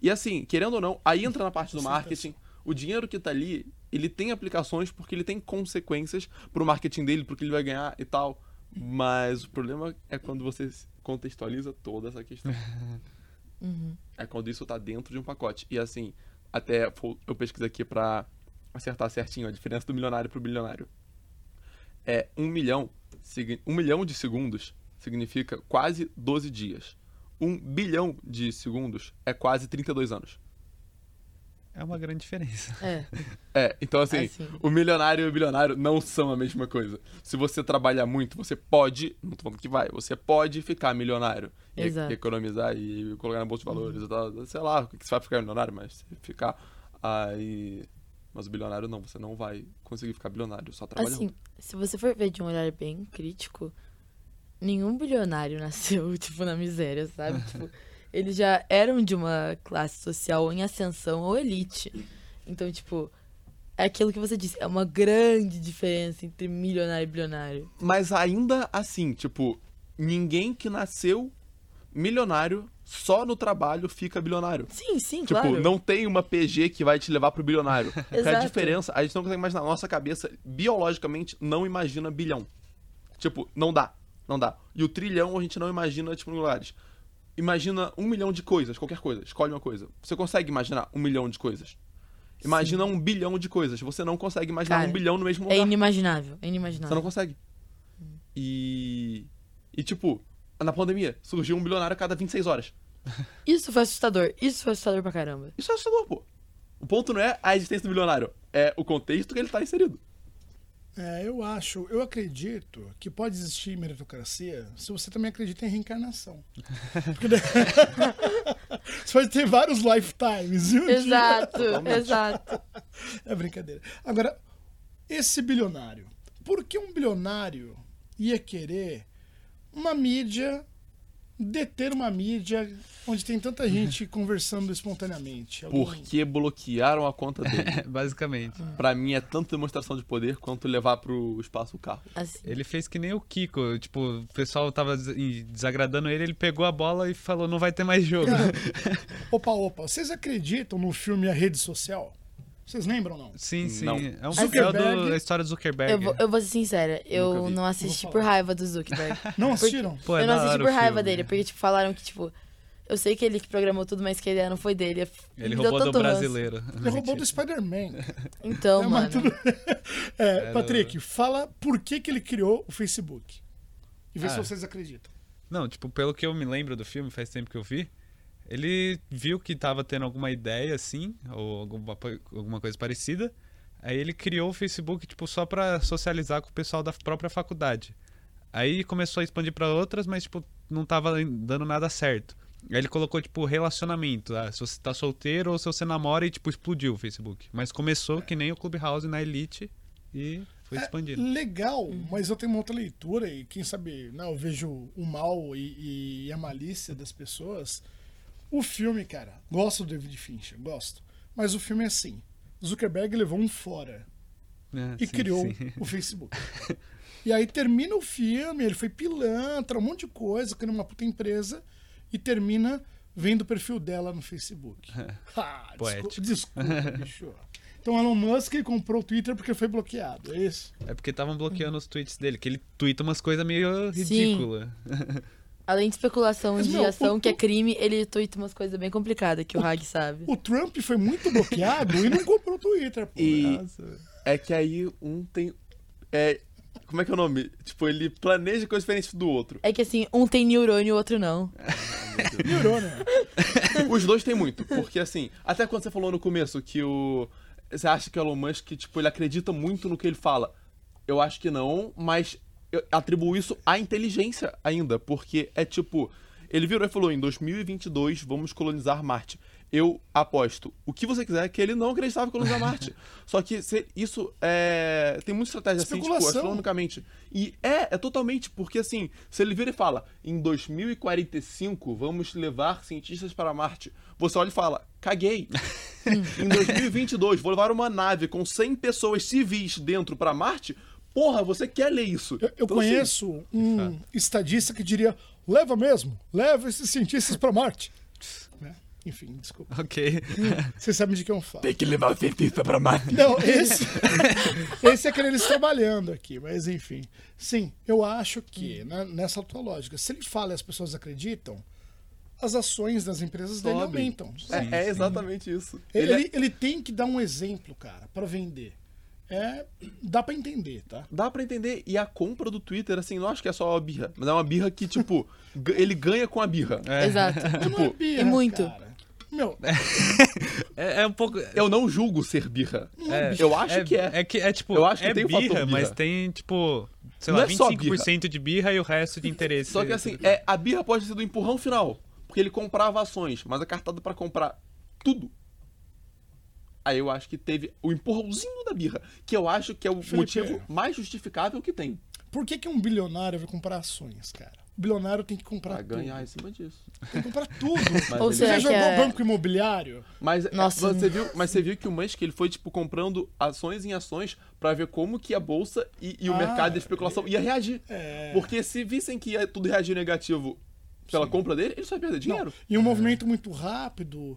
e assim, querendo ou não, aí entra na parte do marketing. O dinheiro que tá ali, ele tem aplicações porque ele tem consequências pro marketing dele, pro que ele vai ganhar e tal. Mas o problema é quando você contextualiza toda essa questão. Uhum. É quando isso tá dentro de um pacote. E assim, até eu pesquisei aqui pra acertar certinho a diferença do milionário pro bilionário. É um milhão, um milhão de segundos significa quase 12 dias. Um bilhão de segundos é quase 32 anos. É uma grande diferença. É. É, então assim, Assim. o milionário e o bilionário não são a mesma coisa. Se você trabalhar muito, você pode, não tô falando que vai, você pode ficar milionário. E Exato. economizar e colocar na bolsa de valores e tal. Sei lá, o que que você vai ficar milionário, mas se ficar aí. Mas o bilionário não, você não vai conseguir ficar bilionário, só trabalhando. Assim, se você for ver de um olhar bem crítico, nenhum bilionário nasceu, tipo, na miséria, sabe? tipo, eles já eram de uma classe social em ascensão ou elite. Então, tipo, é aquilo que você disse, é uma grande diferença entre milionário e bilionário. Mas ainda assim, tipo, ninguém que nasceu milionário só no trabalho fica bilionário. Sim, sim, Tipo, claro. não tem uma PG que vai te levar pro bilionário. Porque a Exato. diferença, a gente não consegue imaginar. Nossa cabeça, biologicamente, não imagina bilhão. Tipo, não dá. Não dá. E o trilhão a gente não imagina, tipo, lugares. Imagina um milhão de coisas, qualquer coisa. Escolhe uma coisa. Você consegue imaginar um milhão de coisas? Imagina um bilhão de coisas. Você não consegue imaginar Cara, um bilhão no mesmo É lugar. inimaginável, é Você inimaginável. não consegue. E. E, tipo, na pandemia, surgiu um bilionário a cada 26 horas. Isso foi assustador, isso foi assustador pra caramba. Isso é assustador, pô. O ponto não é a existência do bilionário, é o contexto que ele tá inserido. É, eu acho, eu acredito que pode existir meritocracia se você também acredita em reencarnação. Porque daí- você pode ter vários lifetimes. E um dia- Exato, exato. É brincadeira. Agora, esse bilionário. Por que um bilionário ia querer uma mídia, deter uma mídia onde tem tanta gente conversando espontaneamente? Alguém- Porque bloquearam a conta dele. Basicamente. pra mim é tanto demonstração de poder quanto levar pro espaço o carro. Assim. Ele fez que nem o Kiko. Tipo, o pessoal tava des- desagradando ele, ele pegou a bola e falou: não vai ter mais jogo. Opa, opa, vocês acreditam no filme A Rede Social? Vocês lembram ou não? Sim, sim. Não. É um é Zuckerberg- do, a história do Zuckerberg. Eu vou, eu vou ser sincera, eu não assisti Vou por raiva do Zuckerberg. Não assistiram? Pô, é eu não da assisti por raiva filme. dele, porque, tipo, falaram que, tipo, eu sei que ele que programou tudo, mas que a ideia não foi dele. Ele roubou do ranço. brasileiro. Ele roubou do Spider-Man. Então, É, mano. tudo- É, Patrick, fala por que, que ele criou o Facebook. E vê se Ah. vocês acreditam. Não, tipo, pelo que eu me lembro do filme, faz tempo que eu vi, ele viu que tava tendo alguma ideia, assim, ou alguma, alguma coisa parecida. Aí ele criou o Facebook, tipo, só pra socializar com o pessoal da própria faculdade. Aí começou a expandir pra outras, mas, tipo, não tava dando nada certo. Aí ele colocou, tipo, relacionamento. Ah, se você tá solteiro ou se você namora e, tipo, explodiu o Facebook. Mas começou que nem o Clubhouse na Elite e foi expandindo. Legal, mas eu tenho uma outra leitura e quem sabe né, eu vejo o mal e, e a malícia das pessoas. O filme, cara, gosto do David Fincher, gosto. Mas o filme é assim: Zuckerberg levou um fora É, e sim, criou sim. o Facebook. e aí termina o filme, ele foi pilantra, um monte de coisa, criou uma puta empresa e termina vendo o perfil dela no Facebook. Ah, Poético. desculpa, desculpa, bicho. Então Elon Musk comprou o Twitter porque foi bloqueado, é isso? É porque estavam bloqueando os tweets dele, que ele twitta umas coisas meio ridículas. Além de especulação Mas, de meu, ação, o- que é crime, ele tuita umas coisas bem complicadas que o Hag sabe. O Trump foi muito bloqueado e não comprou o Twitter, pô. E Nossa. é que aí um tem. É. Como é que é o nome? Tipo, ele planeja coisas diferentes do outro. É que assim, um tem neurônio e o outro não. Piorou, né? Os dois têm muito, porque assim, até quando você falou no começo que o. Você acha que o Elon Musk, tipo, ele acredita muito no que ele fala. Eu acho que não, mas eu atribuo isso à inteligência ainda, porque é tipo. Ele virou e falou: em 2022 vamos colonizar Marte. Eu aposto o que você quiser que ele não acreditava em colonizar Marte. Só que se- isso é. Tem muita estratégia assim, tipo, astronomicamente. E é, é totalmente, porque assim, se ele vira e fala, em 2045 vamos levar cientistas para Marte, você olha e fala, caguei. em 2022 vou levar uma nave com 100 pessoas civis dentro para Marte, porra, você quer ler isso. Eu, eu Então, assim, conheço um estadista que diria: leva mesmo, leva esses cientistas pra Marte. Né? Enfim, desculpa. Ok. Vocês sabem de quem eu falo. Tem que levar o cientista pra Marte. Não, esse, esse é aquele eles trabalhando aqui, mas enfim. Sim, eu acho que, né, nessa tua lógica, se ele fala e as pessoas acreditam, as ações das empresas dele Sobe. aumentam. É, é exatamente isso. Ele, Ele é- ele- tem que dar um exemplo, cara, pra vender. É, dá pra entender, tá? Dá pra entender. E a compra do Twitter, assim, não acho que é só uma birra. Mas é uma birra que, tipo, ele ganha com a birra. É. Exato. Não é birra, e muito. cara. Meu, É, é um pouco. Eu não julgo ser birra. É, Eu acho que é. É que é tipo. Eu acho que é tem birra, birra. mas tem, tipo. Sei Não lá, é só 25% de birra e o resto de interesse. Só que assim, é, a birra pode ser do empurrão final. Porque ele comprava ações, mas a cartada pra comprar tudo. Aí eu acho que teve o empurrãozinho da birra, que eu acho que é o Felipe, motivo mais justificável que tem. por que, que um bilionário vai comprar ações, cara? O bilionário tem que comprar Pra tudo. ganhar em cima disso. Tem que comprar tudo. Mas Ou ele- Você jogou é- banco imobiliário? Mas, é, Nossa. você viu, mas você viu que o Musk ele foi tipo comprando ações em ações pra ver como que a bolsa e, e o Ah, mercado de especulação ia reagir. É. Porque se vissem que ia tudo reagir negativo pela compra dele, ele só ia perder dinheiro. E um movimento muito rápido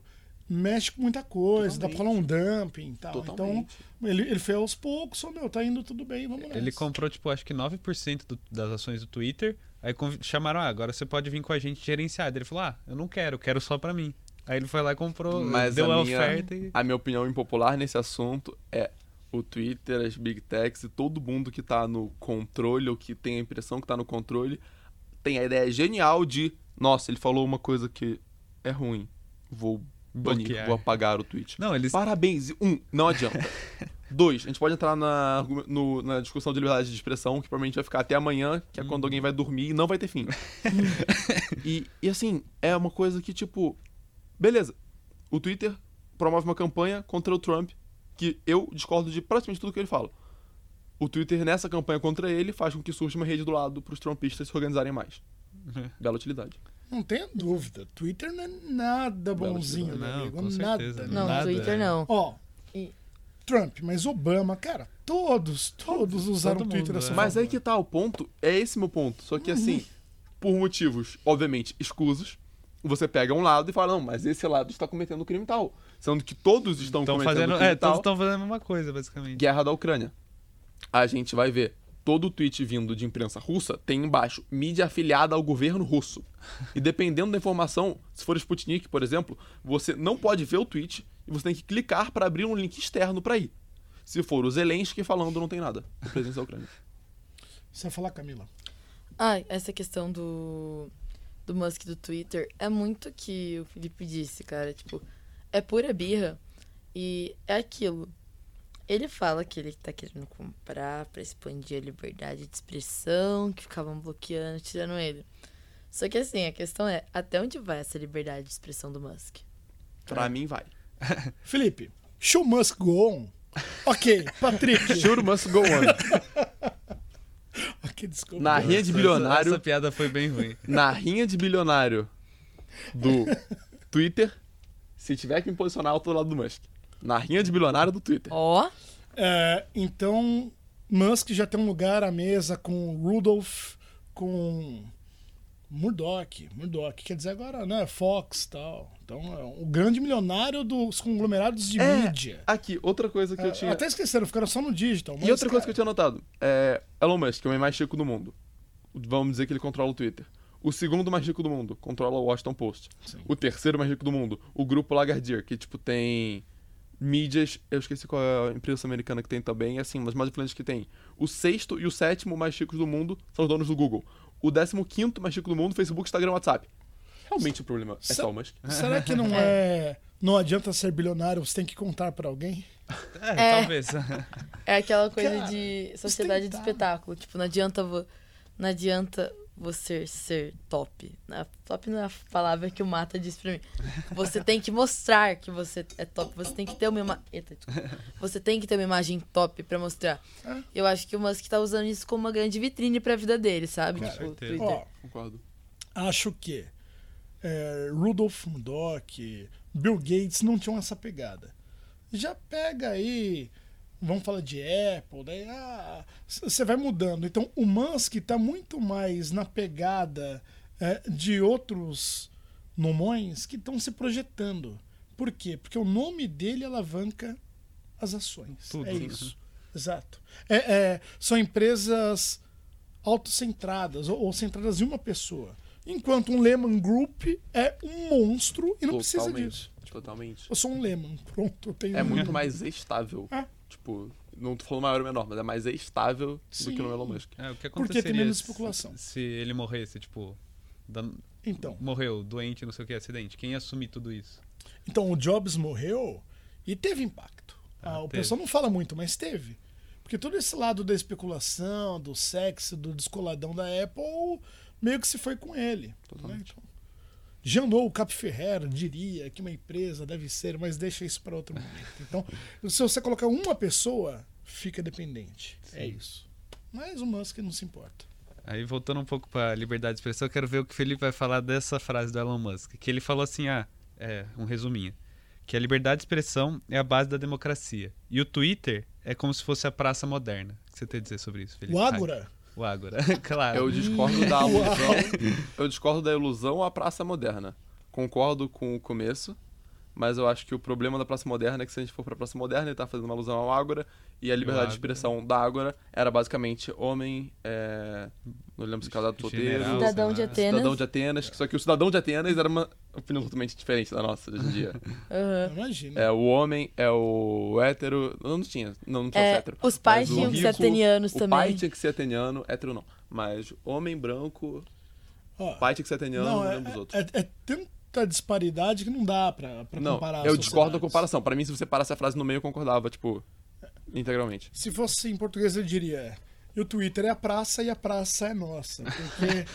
mexe com muita coisa, dá pra rolar um dumping e tal. Totalmente. Então, ele, ele fez aos poucos, ó, meu, tá indo tudo bem, vamos nessa. Ele comprou, tipo, acho que 9% do- das ações do Twitter. Aí chamaram, ah, agora você pode vir com a gente gerenciar. Daí Ele falou, ah, eu não quero, quero só pra mim. Aí ele foi lá e comprou, Mas deu a, a minha, oferta e. a minha opinião impopular nesse assunto é o Twitter, as Big Techs e todo mundo que tá no controle ou que tem a impressão que tá no controle tem a ideia genial de, nossa, ele falou uma coisa que é ruim, vou banir, vou apagar o tweet. Não, eles. Parabéns. Um, não adianta. Dois, a gente pode entrar na, no- na discussão de liberdade de expressão, que provavelmente vai ficar até amanhã, que é quando alguém vai dormir e não vai ter fim. e, e assim, é uma coisa que, tipo, beleza. O Twitter promove uma campanha contra o Trump, que eu discordo de praticamente tudo que ele fala. O Twitter, nessa campanha contra ele, faz com que surja uma rede do lado para os trumpistas se organizarem mais. Bela utilidade. Não tenha dúvida, Twitter não é nada bonzinho, meu Não, amigo. com certeza. nada. Não, Nada, Twitter não. Ó, E- Trump, mas Obama, cara, todos, todos usaram todo Twitter mundo, dessa é. Mas aí que tá o ponto, é esse meu ponto. Só que assim, por motivos, obviamente, escusos, você pega um lado e fala, não, mas esse lado está cometendo crime tal. Sendo que todos estão Estão cometendo fazendo. crime É, tal. todos estão fazendo a mesma coisa, basicamente. Guerra da Ucrânia. A gente vai ver todo o tweet vindo de imprensa russa tem embaixo mídia afiliada ao governo russo. E dependendo da informação, se for Sputnik, por exemplo, você não pode ver o tweet e você tem que clicar para abrir um link externo para ir. Se for o Zelensky falando, não tem nada. O presidente da Ucrânia. Você vai falar, Camila? Ah, essa questão do, do Musk do Twitter é muito que o Felipe disse, cara. Tipo, é pura birra. E é aquilo. Ele fala que ele tá querendo comprar pra expandir a liberdade de expressão, que ficavam bloqueando, tirando ele. Só que assim, a questão é, até onde vai essa liberdade de expressão do Musk? Pra mim, vai. Felipe, show must go on. Ok, Patrick. Sure must go on. ok, desculpa. Na rinha de Essa- bilionário, Essa piada foi bem ruim. na rinha de bilionário do Twitter, se tiver que me posicionar, eu tô do lado do Musk. Na rinha de bilionário do Twitter. Ó, É, então, Musk já tem um lugar à mesa com Rudolph, com Murdoch. Murdoch, quer dizer agora, né? Fox e tal. Então, é o grande milionário dos conglomerados de É, mídia. Aqui, outra coisa que eu É, tinha. Até esqueceram, ficaram só no digital. E outra coisa que eu cara, tinha notado. É Elon Musk, que é o homem mais rico do mundo. Vamos dizer que ele controla o Twitter. O segundo mais rico do mundo controla o Washington Post. Sim. O terceiro mais rico do mundo, o grupo Lagardère, que tipo tem mídias, eu esqueci qual é a empresa americana que tem também, assim, mas mais influentes que tem. O sexto e o sétimo mais ricos do mundo são os donos do Google. O décimo quinto mais rico do mundo, Facebook, Instagram, WhatsApp. Realmente o problema é Sa- só o Musk. Será que não é. Não adianta ser bilionário, você tem que contar pra alguém? É, É. talvez. é aquela coisa Cara, de sociedade de espetáculo. Tipo, não adianta, não adianta você ser top. A top não é a palavra que o Mata disse pra mim. Você tem que mostrar que você é top. Você tem que ter uma ima... Eita, desculpa. Você tem que ter uma imagem top pra mostrar. É. Eu acho que o Musk tá usando isso como uma grande vitrine pra vida dele, sabe? Com Tipo. Twitter. Ó, Concordo. acho que é, Rudolf Murdoch, Bill Gates não tinham essa pegada. Já pega aí, vamos falar de Apple, daí ah, você vai mudando. Então o Musk está muito mais na pegada é, de outros nomões que estão se projetando. Por quê? Porque o nome dele alavanca as ações. Tudo, é né? isso. Exato. É, é, são empresas autocentradas ou, ou centradas em uma pessoa. Enquanto um Lehman Group é um monstro e não precisa Totalmente. disso. Totalmente. Eu sou um Lehman, pronto. Eu tenho É um- muito mais estável. É. Tipo, não tô falando maior ou menor, mas é mais estável Sim. do que no Elon Musk. É, o que Porque tem menos se- especulação. Se, ele morresse, tipo, da- Então, morreu, doente, não sei o que, acidente. Quem ia assumir tudo isso? então, o Jobs morreu e teve impacto. Ah, Ah, o teve. pessoal não fala muito, mas teve. Porque todo esse lado da especulação, do sexo, do descoladão da Apple, meio que se foi com ele. Totalmente. Né? Então, Janot, o Cap Ferrer, diria que uma empresa deve ser, mas deixa isso para outro momento. Então, se você colocar uma pessoa, fica dependente. É isso. Mas o Musk não se importa. Aí, voltando um pouco pra liberdade de expressão, eu quero ver o que o Felipe vai falar dessa frase do Elon Musk. Que ele falou assim, ah, é, um resuminho. Que a liberdade de expressão é a base da democracia. E o Twitter é como se fosse a praça moderna. O que você tem a dizer sobre isso, Felipe? O Ágora, O Ágora, claro. Eu discordo da ilusão. Eu discordo da ilusão à praça moderna. Concordo com o começo, mas eu acho que o problema da praça moderna é que se a gente for pra praça moderna, ele tá fazendo uma alusão ao Ágora, e a liberdade de expressão da Ágora era basicamente homem, é, não lembro se casado solteiro, Cidadão de. Atenas. cidadão de Atenas, só que o cidadão de Atenas era uma opinião totalmente diferente da nossa hoje em dia. Aham. imagina. É, o homem é o hétero. Não, não tinha. Não, não tinha É, hétero. os pais o tinham que ser atenianos o também. pai tinha que ser ateniano, hétero não. Mas homem branco, Ó, pai tinha que ser ateniano, não, não, é, lembro dos outros. é, é tanta disparidade que não dá pra, pra não, comparar. eu discordo da comparação. Pra mim, se você parasse a frase no meio, eu concordava, tipo, integralmente. Se fosse em português, eu diria. E o Twitter é a praça e a praça é nossa. Porque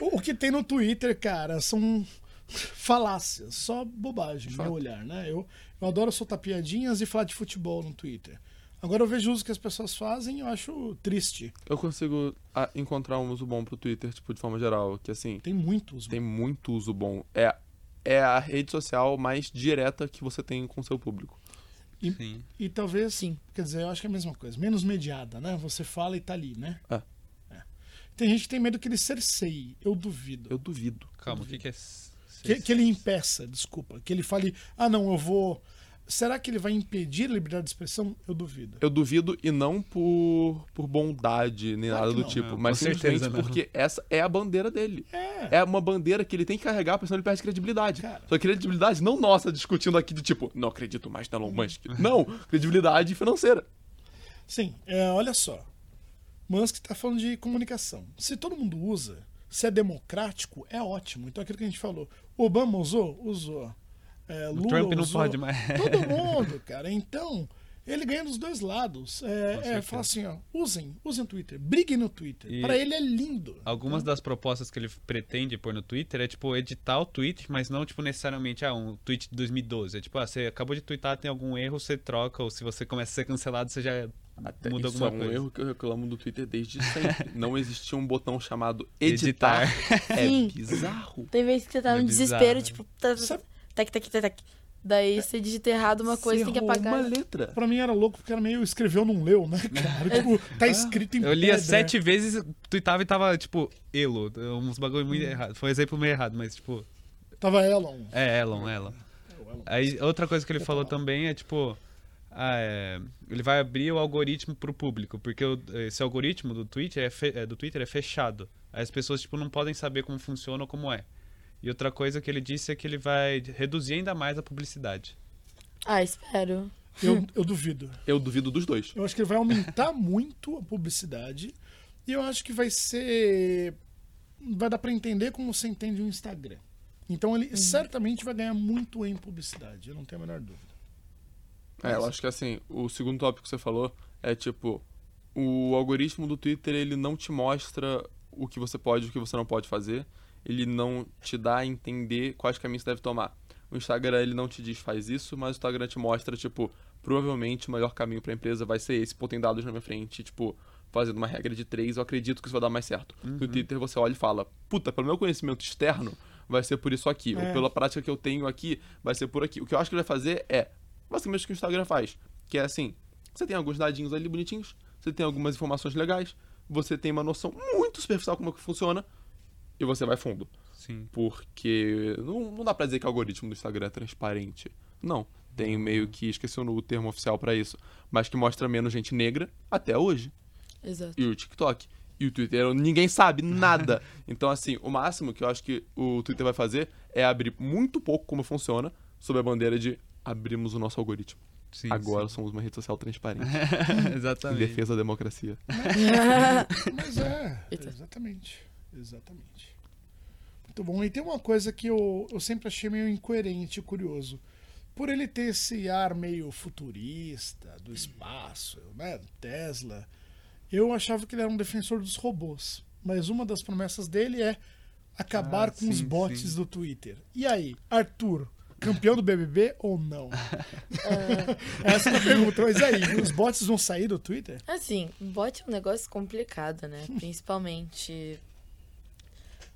o, o, o que tem no Twitter, cara, são falácias, só bobagem, Fato. meu olhar, né? Eu, eu adoro soltar piadinhas e falar de futebol no Twitter. Agora eu vejo o uso que as pessoas fazem e eu acho triste. Eu consigo ah, encontrar um uso bom pro Twitter, tipo, de forma geral. Que assim, Tem muitos. tem muito uso bom. É, é a rede social mais direta que você tem com o seu público. Sim. E talvez, Sim. quer dizer, eu acho que é a mesma coisa. Menos mediada, né? Você fala e tá ali, né? É. É. Tem gente que tem medo que ele cerceie. Eu duvido. Eu duvido. Calma, o que, que é... Que, que ele impeça, desculpa. Que ele fale, ah, não, eu vou. Será que ele vai impedir a liberdade de expressão? Eu duvido. Eu duvido e não por, por bondade nem Claro nada do não. tipo, Não, mas com simplesmente certeza não. porque essa é a bandeira dele. É. É uma bandeira que ele tem que carregar, porque senão ele perde credibilidade. Cara. Só credibilidade não nossa discutindo aqui de tipo, não acredito mais no Uhum. Elon Musk. Não, credibilidade financeira. Sim, é, olha só. Musk está falando de comunicação. Se todo mundo usa, se é democrático, é ótimo. Então aquilo que a gente falou. Obama usou? Usou. É, O Lula Trump não usou. pode mais. Todo mundo, cara. Então, ele ganha dos dois lados. É, é fala assim, ó, usem, usem o Twitter, briguem no Twitter. Pra ele é lindo. Algumas das propostas que ele pretende pôr no Twitter é, tipo, editar o tweet, mas não, tipo, necessariamente, ah, um tweet de 2012. É tipo, ah, você acabou de twittar, tem algum erro, você troca, ou se você começa a ser cancelado, você já Até muda isso alguma é um coisa. erro que eu reclamo do Twitter desde sempre. não existia um botão chamado editar. Editar. É Sim. bizarro. Tem vezes que você tá É no desespero, bizarro. tipo, tá, Sabe- tac, tac, tac, tac. Daí você digita errado uma coisa, tem que Você apagar. uma letra. Pra mim era louco porque era meio escreveu, não leu, né, cara? tipo, tá escrito em Eu lia pedra. sete vezes, tweetava e tava, tipo, Elo. Uns bagulho muito errado. Foi um exemplo meio errado, mas, tipo, Tava Elon. é Elon, Elon. Aí, outra coisa que ele falou também é, tipo, ah, é, ele vai abrir o algoritmo pro público, porque o- esse algoritmo do Twitter, é fe- é, do Twitter é fechado. Aí as pessoas, tipo, não podem saber como funciona ou como é. E outra coisa que ele disse é que ele vai reduzir ainda mais a publicidade. Ah, espero. Eu, eu duvido. Eu duvido dos dois. Eu acho que ele vai aumentar muito a publicidade. E eu acho que vai ser. Vai dar pra entender como você entende o Instagram. Então ele certamente vai ganhar muito em publicidade, eu não tenho a menor dúvida. É, eu acho que assim, o segundo tópico que você falou é tipo, o algoritmo do Twitter ele não te mostra o que você pode e o que você não pode fazer. Ele não te dá a entender quais caminhos você deve tomar. O Instagram ele não te diz faz isso, mas o Instagram te mostra, tipo, provavelmente o melhor caminho pra empresa vai ser esse, pô, tem dados na minha frente, tipo, fazendo uma regra de três, eu acredito que isso vai dar mais certo. No Twitter você olha e fala, puta, pelo meu conhecimento externo, vai ser por isso aqui. Ou É. pela prática que eu tenho aqui, vai ser por aqui. O que eu acho que ele vai fazer é basicamente o que o Instagram faz. Que é assim, você tem alguns dadinhos ali bonitinhos, você tem algumas informações legais, você tem uma noção muito superficial como é que funciona, e você vai fundo. Sim. Porque não, não dá pra dizer que o algoritmo do Instagram é transparente. Não. Tem meio que, esqueci o termo oficial pra isso, mas que mostra menos gente negra até hoje. Exato. E o TikTok. E o Twitter, ninguém sabe nada. então, assim, o máximo que eu acho que o Twitter vai fazer é abrir muito pouco como funciona, sob a bandeira de abrimos o nosso algoritmo. Sim, Agora sim. somos uma rede social transparente. em Exatamente. defesa da democracia. Mas é, exatamente. Exatamente. Muito bom. E tem uma coisa que eu, eu sempre achei meio incoerente e curioso. Por ele ter esse ar meio futurista, do espaço, né? Tesla, eu achava que ele era um defensor dos robôs. Mas uma das promessas dele é acabar Ah, com os sim, bots sim. do Twitter. E aí, Arthur, campeão do BBB ou não? Essa é a pergunta. Mas aí, os bots vão sair do Twitter? Assim, bot é um negócio complicado, né? Principalmente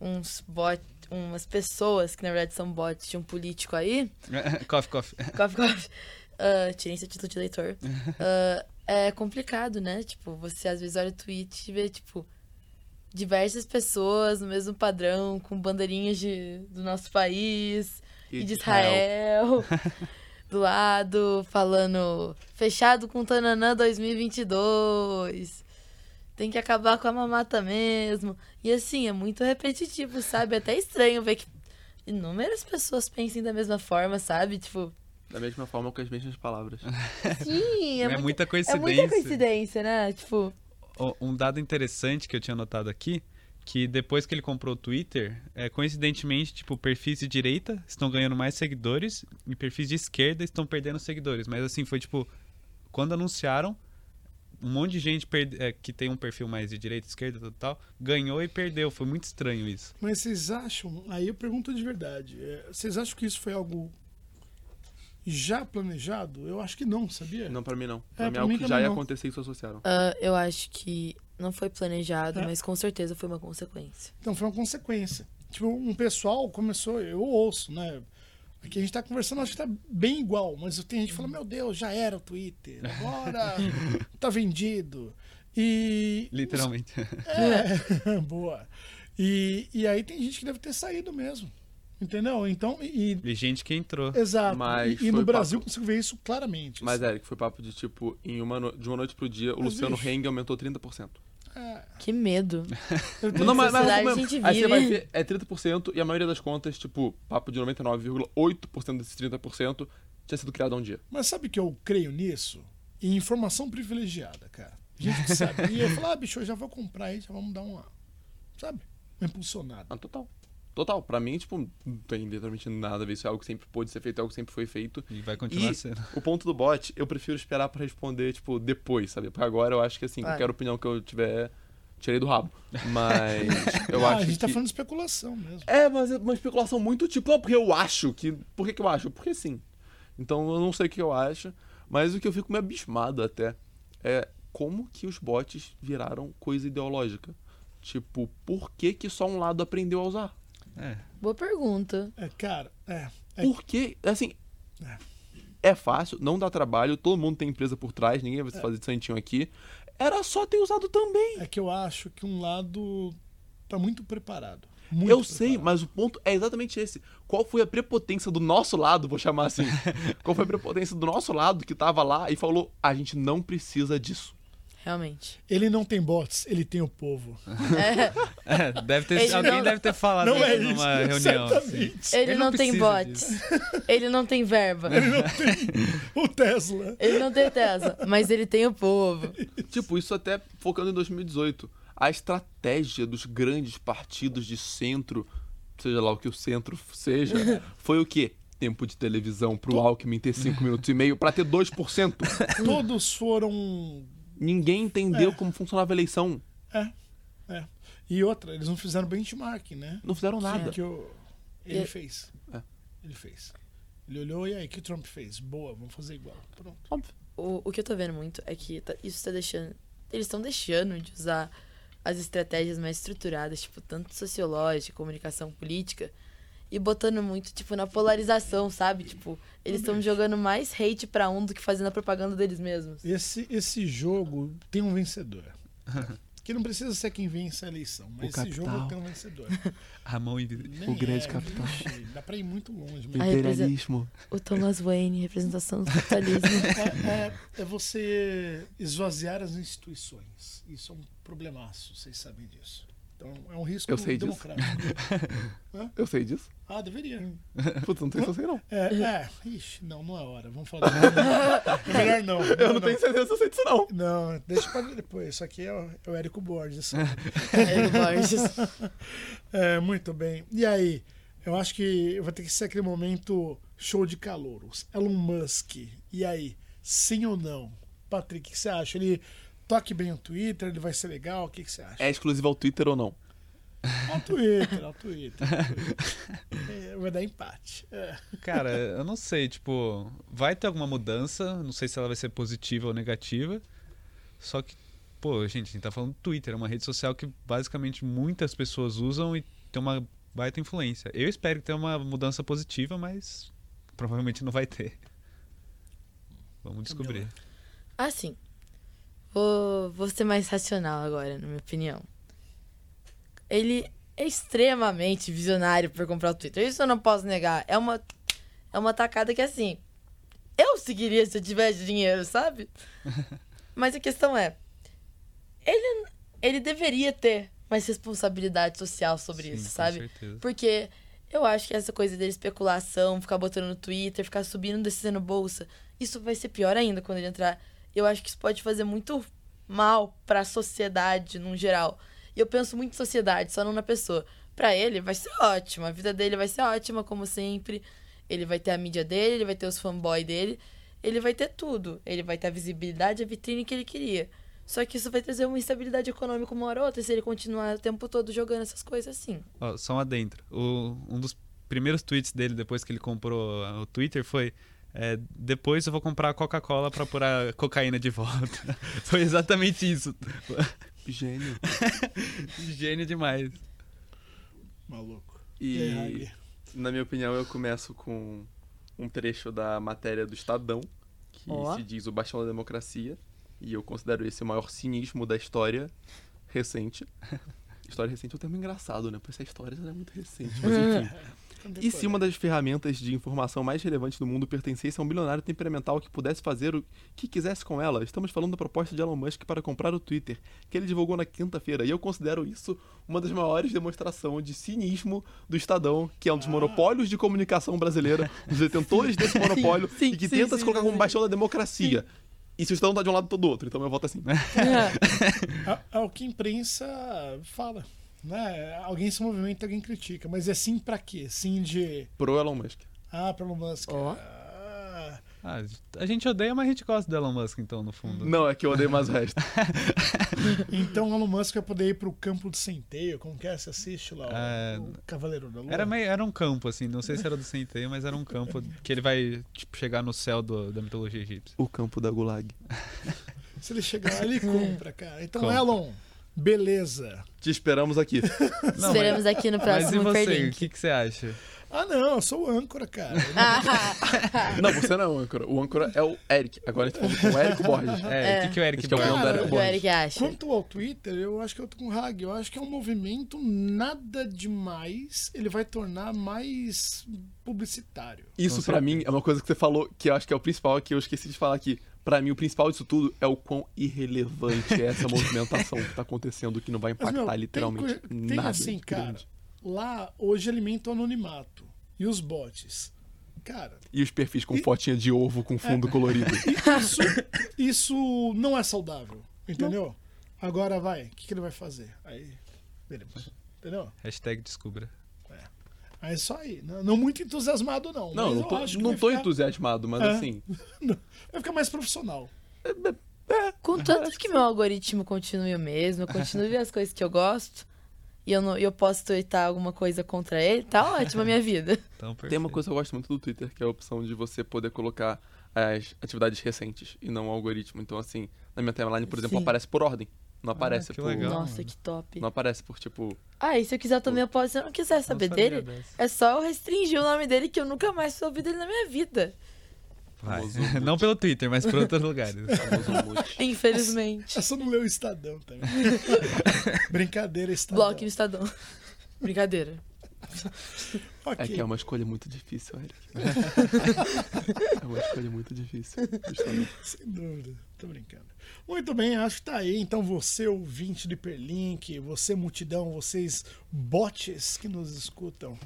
uns bot, umas pessoas que na verdade são bots de um político aí. coffee, coffee. Coffee, coffee. Ah, tirem seu título de leitor. Ah, é complicado, né? Tipo, você às vezes olha o tweet e vê, tipo, diversas pessoas no mesmo padrão, com bandeirinhas de, do nosso país e, de Israel. do lado, falando fechado com Tananã 2022. Tem que acabar com a mamata mesmo. E assim, é muito repetitivo, sabe? É até estranho ver que inúmeras pessoas pensem da mesma forma, sabe? Tipo, Da mesma forma com as mesmas palavras. sim, é, É muita, muita é coincidência. muita coincidência, né? Tipo, Um dado interessante que eu tinha notado aqui, que depois que ele comprou o Twitter, é, coincidentemente, tipo, perfis de direita estão ganhando mais seguidores e perfis de esquerda estão perdendo seguidores. Mas assim, foi tipo, quando anunciaram, um monte de gente perde- é, que tem um perfil mais de direita, esquerda, tal, tal, ganhou e perdeu. Foi muito estranho isso. Mas vocês acham, aí eu pergunto de verdade, é, vocês acham que isso foi algo já planejado? Eu acho que não, sabia? Não, pra mim não. É, Pra mim é algo mim que já ia não. acontecer e isso associaram. ah, eu acho que não foi planejado, É. mas com certeza foi uma consequência. Então foi uma consequência. Tipo, um pessoal começou, eu ouço, né? Aqui a gente tá conversando, acho que tá bem igual, mas tem gente que fala, meu Deus, já era o Twitter, agora tá vendido. E. Literalmente. É, boa. E, e aí tem gente que deve ter saído mesmo. Entendeu? Então, e. E gente que entrou. Exato. Mas e, e no papo- Brasil consigo ver isso claramente. Mas, Eric, foi papo de tipo, em uma no- de uma noite pro dia, o Mas, Luciano. Heng aumentou 30%. É, Que medo. eu Não, mas, mas, a gente aí você vive. vai ver, é 30% e a maioria das contas, tipo, papo de 99,8% desses 30% tinha sido criado há um dia. Mas sabe que eu creio nisso? Em informação privilegiada, cara. Gente que sabia, falar, ah, bicho, eu já vou comprar aí, já vamos dar uma. Sabe? Uma impulsionada. Ah, total. Total. Pra mim, tipo, não tem literalmente nada a ver. Isso é algo que sempre pôde ser feito, é algo que sempre foi feito. E vai continuar E sendo. o ponto do bot, eu prefiro esperar pra responder, tipo, depois, sabe? Porque agora eu acho que, assim, Claro. qualquer opinião que eu tiver, tirei do rabo. Mas eu ah, acho a gente que... tá falando de especulação mesmo. É, mas é uma especulação muito tipo, não, porque eu acho que. Por que, que eu acho? Porque sim. Então eu não sei o que eu acho, mas o que eu fico meio abismado até é como que os bots viraram coisa ideológica. Tipo, por que, que só um lado aprendeu a usar? É. Boa pergunta. É, cara, é. é Por que, assim. É. É fácil, não dá trabalho, todo mundo tem empresa por trás, ninguém vai se fazer de santinho aqui. Era só ter usado também. É que eu acho que um lado tá muito preparado. Muito eu sei, preparado. mas o ponto é exatamente esse. Qual foi a prepotência do nosso lado, vou chamar assim? Qual foi a prepotência do nosso lado que tava lá e falou: a gente não precisa disso? Realmente. Ele não tem bots, ele tem o povo. É, É, deve ter, Ele alguém não- deve ter falado Não é isso isso, numa reunião. assim. exatamente. ele, não, tem precisa bots. disso. Ele não tem verba. Ele não tem o Tesla. Ele não tem Tesla, mas ele tem o povo. Tipo, isso até focando em 2018. A estratégia dos grandes partidos de centro, seja lá o que o centro seja, foi o quê? Tempo de televisão pro Alckmin ter 5 minutos e meio pra ter 2%. Todos foram. Ninguém entendeu É. como funcionava a eleição. É, é. E outra, eles não fizeram benchmark, né? Não fizeram nada. Que o... Ele E- fez. É. Ele fez. Ele olhou e aí, o que o Trump fez? Boa, vamos fazer igual. Pronto. Óbvio. O, o que eu tô vendo muito é que tá- isso tá deixando. Eles estão deixando de usar as estratégias mais estruturadas, tipo, tanto sociológica, comunicação política, e botando muito, tipo, na polarização, sabe? Tipo, eles estão jogando mais hate pra um do que fazendo a propaganda deles mesmos. Esse, esse jogo tem um vencedor. Que não precisa ser quem vence a eleição, mas O esse jogo capital. tem um vencedor. Ramon. Nem O grande é, capital. vixe, dá pra ir muito longe. Por Imperialismo. O Thomas Wayne, representação do capitalismo. é, é- é você esvaziar as instituições. Isso é um problemaço, vocês sabem disso. Então é um risco Eu sei disso. democrático. Eu sei disso. Ah, deveria. Putz, não se eu sei, não. É, é. Ixi, não, não é hora. Vamos falar. É melhor não. Eu não tenho certeza se eu sei disso, não. Não, deixa pra depois. Isso aqui é o, é o Érico Borges. Érico Borges. É, muito bem. E aí? Eu acho que vai ter que ser aquele momento show de calouros. Elon Musk. E aí? Sim ou não? Patrick, o que você acha? Ele toque bem o Twitter? Ele vai ser legal? O que que você acha? É exclusivo ao Twitter ou não? Ao Twitter, ao Twitter. ao Twitter. É, vai dar empate. É. Cara, eu não sei, tipo, vai ter alguma mudança, não sei se ela vai ser positiva ou negativa. Só que, pô, gente, a gente tá falando do Twitter, é uma rede social que basicamente muitas pessoas usam e tem uma baita influência. Eu espero que tenha uma mudança positiva, mas provavelmente não vai ter. Vamos descobrir. Assim, vou, vou ser mais racional agora, na minha opinião. Ele é extremamente visionário por comprar o Twitter. Isso eu não posso negar. É uma, é uma tacada que, assim, eu seguiria se eu tivesse dinheiro, sabe? Mas a questão é, ele, ele deveria ter mais responsabilidade social sobre Sim, isso, com sabe? certeza. Porque eu acho que essa coisa dele especulação, ficar botando no Twitter, ficar subindo, descendo bolsa, isso vai ser pior ainda quando ele entrar. Eu acho que isso pode fazer muito mal pra sociedade no geral. E eu penso muito em sociedade, só não na pessoa. Pra ele vai ser ótimo, a vida dele vai ser ótima como sempre. Ele vai ter a mídia dele, ele vai ter os fanboy dele, ele vai ter tudo. Ele vai ter a visibilidade, a vitrine que ele queria. Só que isso vai trazer uma instabilidade econômica uma hora ou outra se ele continuar o tempo todo jogando essas coisas assim. Ó, só um adentro. O, um dos primeiros tweets dele depois que ele comprou o Twitter foi. É, depois eu vou comprar a Coca-Cola pra pôr a cocaína de volta. foi exatamente isso. Gênio. Gênio demais. Maluco. E E, na minha opinião, eu começo com um trecho da matéria do Estadão, que se diz o Bastião da Democracia. E eu considero esse o maior cinismo da história recente. História recente é um termo engraçado, né? Pois essa história não é muito recente, mas enfim. E se uma das ferramentas de informação mais relevantes do mundo pertencesse a um bilionário temperamental que pudesse fazer o que quisesse com ela? Estamos falando da proposta de Elon Musk para comprar o Twitter, que ele divulgou na quinta-feira. E eu considero isso uma das maiores demonstrações de cinismo do Estadão, que é um dos monopólios de comunicação brasileira, dos detentores desse monopólio, sim, e que sim, tenta sim, se colocar como sim. bastião da democracia. E se o Estadão tá de um lado, todo do outro. Então eu voto assim. É, é o que a imprensa fala. Né? Alguém se movimenta, alguém critica. Mas é sim pra quê? Sim de. Pro Elon Musk. Ah, pra Elon Musk. Ó. Ah, Ah, a gente odeia, mas a gente gosta do Elon Musk, então, no fundo. Não, é que eu odeio mais o resto. então Elon Musk vai poder ir pro campo do centeio. Como que é? Você assiste lá? o- É, o, Cavaleiro da Lua? Era, meio, era um campo, assim, não sei se era do Centeio, mas era um campo que ele vai tipo, chegar no céu do- da mitologia egípcia. O campo da Gulag. Se ele chegar lá, ele compra, cara. Então, Compra. Elon, beleza. Te esperamos aqui. Não, Esperamos aqui no Mas e próximo você, o que, que você acha? Ah, não, eu sou o âncora, cara. Não, você não é o âncora. O âncora é o Eric. Agora a gente tá com o Érico Borges. É, o que, que o Eric que é o Borges- da O Era que o Eric acha? Quanto ao Twitter, eu acho que eu tô com o Hag. Eu acho que é um movimento nada demais. Ele vai tornar mais publicitário. Isso certeza. mim é uma coisa que você falou que eu acho que é o principal, que eu esqueci de falar aqui. Pra mim, o principal disso tudo é o quão irrelevante é essa movimentação que tá acontecendo, que não vai Mas, impactar meu, literalmente tem, coi- tem nada. assim, cara. grande. Lá, hoje alimenta o anonimato. E os bots. Cara, E os perfis com fotinha de ovo com fundo colorido. isso, isso não é saudável. Entendeu? Agora vai, o que, que ele vai fazer? Aí, veremos. Entendeu? Hashtag descubra. É só aí. Não, não muito entusiasmado, não. Não, não tô, não tô ficar- entusiasmado, mas É. assim. Vai ficar mais profissional. Contanto que meu algoritmo continue o mesmo, eu continue vendo as coisas que eu gosto, e eu, não, eu posso tweetar alguma coisa contra ele, tá ótima a minha vida. Então. Tem uma coisa que eu gosto muito do Twitter, que é a opção de você poder colocar as atividades recentes e não o algoritmo. Então, assim, na minha timeline, por exemplo, Sim. aparece por ordem. Não aparece que por. legal. Nossa, mano. que top. Não aparece por tipo. Ah, e se eu quiser também, eu posso. Se eu não quiser saber sabia dele, dessa. é só eu restringir o nome dele, que eu nunca mais ouvi dele na minha vida. Não pelo Twitter, mas por outros lugares. Infelizmente. É só não ler o Estadão também. Brincadeira, Estadão. Bloco no Estadão. Brincadeira. Ok. É que é uma escolha muito difícil, Eric. é uma escolha muito difícil. justamente. Sem dúvida, tô brincando. Muito bem, acho que tá aí. Então, você, ouvinte do Hiperlink, você, multidão, vocês, bots que nos escutam,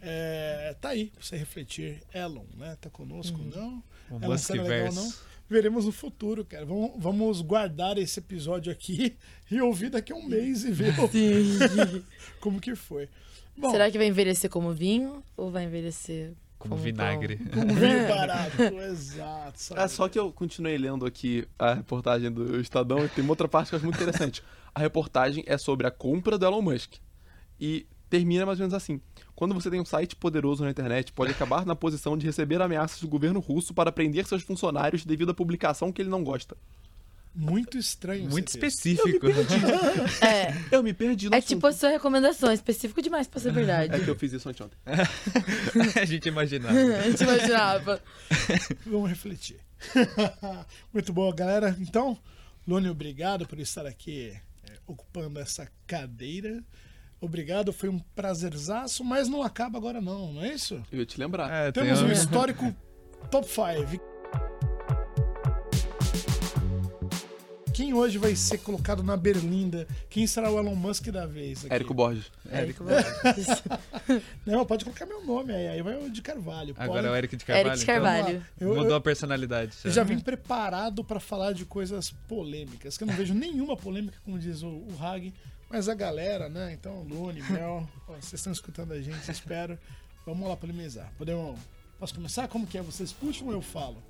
é, tá aí pra você refletir. Elon, né? Tá conosco, não? O Elon será legal, não? Veremos no futuro, cara. Vamos, vamos guardar esse episódio aqui e ouvir daqui a um mês e ver como que foi. Bom, Será que vai envelhecer como vinho ou vai envelhecer Como como vinagre. pão? um vinho barato, exato. sabe? É só que eu continuei lendo aqui a reportagem do Estadão e tem uma outra parte que eu acho muito interessante. A reportagem é sobre a compra do Elon Musk. E termina mais ou menos assim. Quando você tem um site poderoso na internet, pode acabar na posição de receber ameaças do governo russo para prender seus funcionários devido à publicação que ele não gosta. Muito estranho. Muito esse texto. específico. É. Eu me perdi no É assunto. tipo a sua recomendação, específico demais pra ser verdade. É que eu fiz isso anteontem. a gente imaginava. A gente imaginava. Vamos refletir. Muito bom, galera. Então, Lone, obrigado por estar aqui é, ocupando essa cadeira. Obrigado, foi um prazerzaço, mas não acaba agora não, não é isso? Eu ia te lembrar. É, tem Temos um- um histórico top 5. Quem hoje vai ser colocado na berlinda? Quem será o Elon Musk da vez? Aqui? Érico Borges. Érico. Não, pode colocar meu nome aí, aí vai o de Carvalho. Agora pode. é o Eric de Carvalho. Eric de então. Carvalho. Eu- Mudou eu- a personalidade. Eu já vim preparado para falar de coisas polêmicas, que eu não vejo nenhuma polêmica, como diz o, o Hag, mas a galera, né? Então, Lune, Mel, ó, vocês estão escutando a gente, espero. Vamos lá polemizar. Podemos. Posso começar? Como que é? Vocês puxam ou eu falo?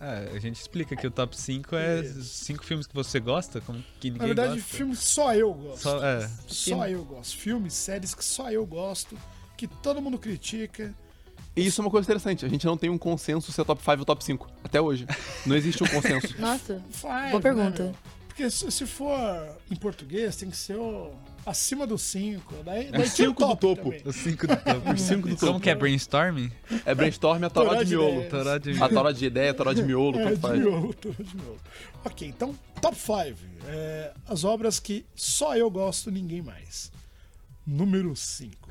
É, a gente explica que o top 5 é Isso. cinco filmes que você gosta, como que ninguém Na verdade, gosta. filmes que só eu gosto. Só, é, Só eu gosto. Filmes, séries que só eu gosto, que todo mundo critica. E isso é uma coisa interessante. A gente não tem um consenso se é top 5 ou top 5. Até hoje. Não existe um consenso. Nossa. Five, Boa pergunta. né? Porque se, se for em português, tem que ser o acima dos 5. Daí, daí o cinco do top topo. também. os 5 do topo. Cinco do Como topo. que é brainstorming? É brainstorm, a toró Toró de miolo. Toró de- A toró de ideia, a toró de miolo, É, de faz. miolo, tudo de miolo. Ok, então, top 5. as obras que só eu gosto, ninguém mais. Número 5.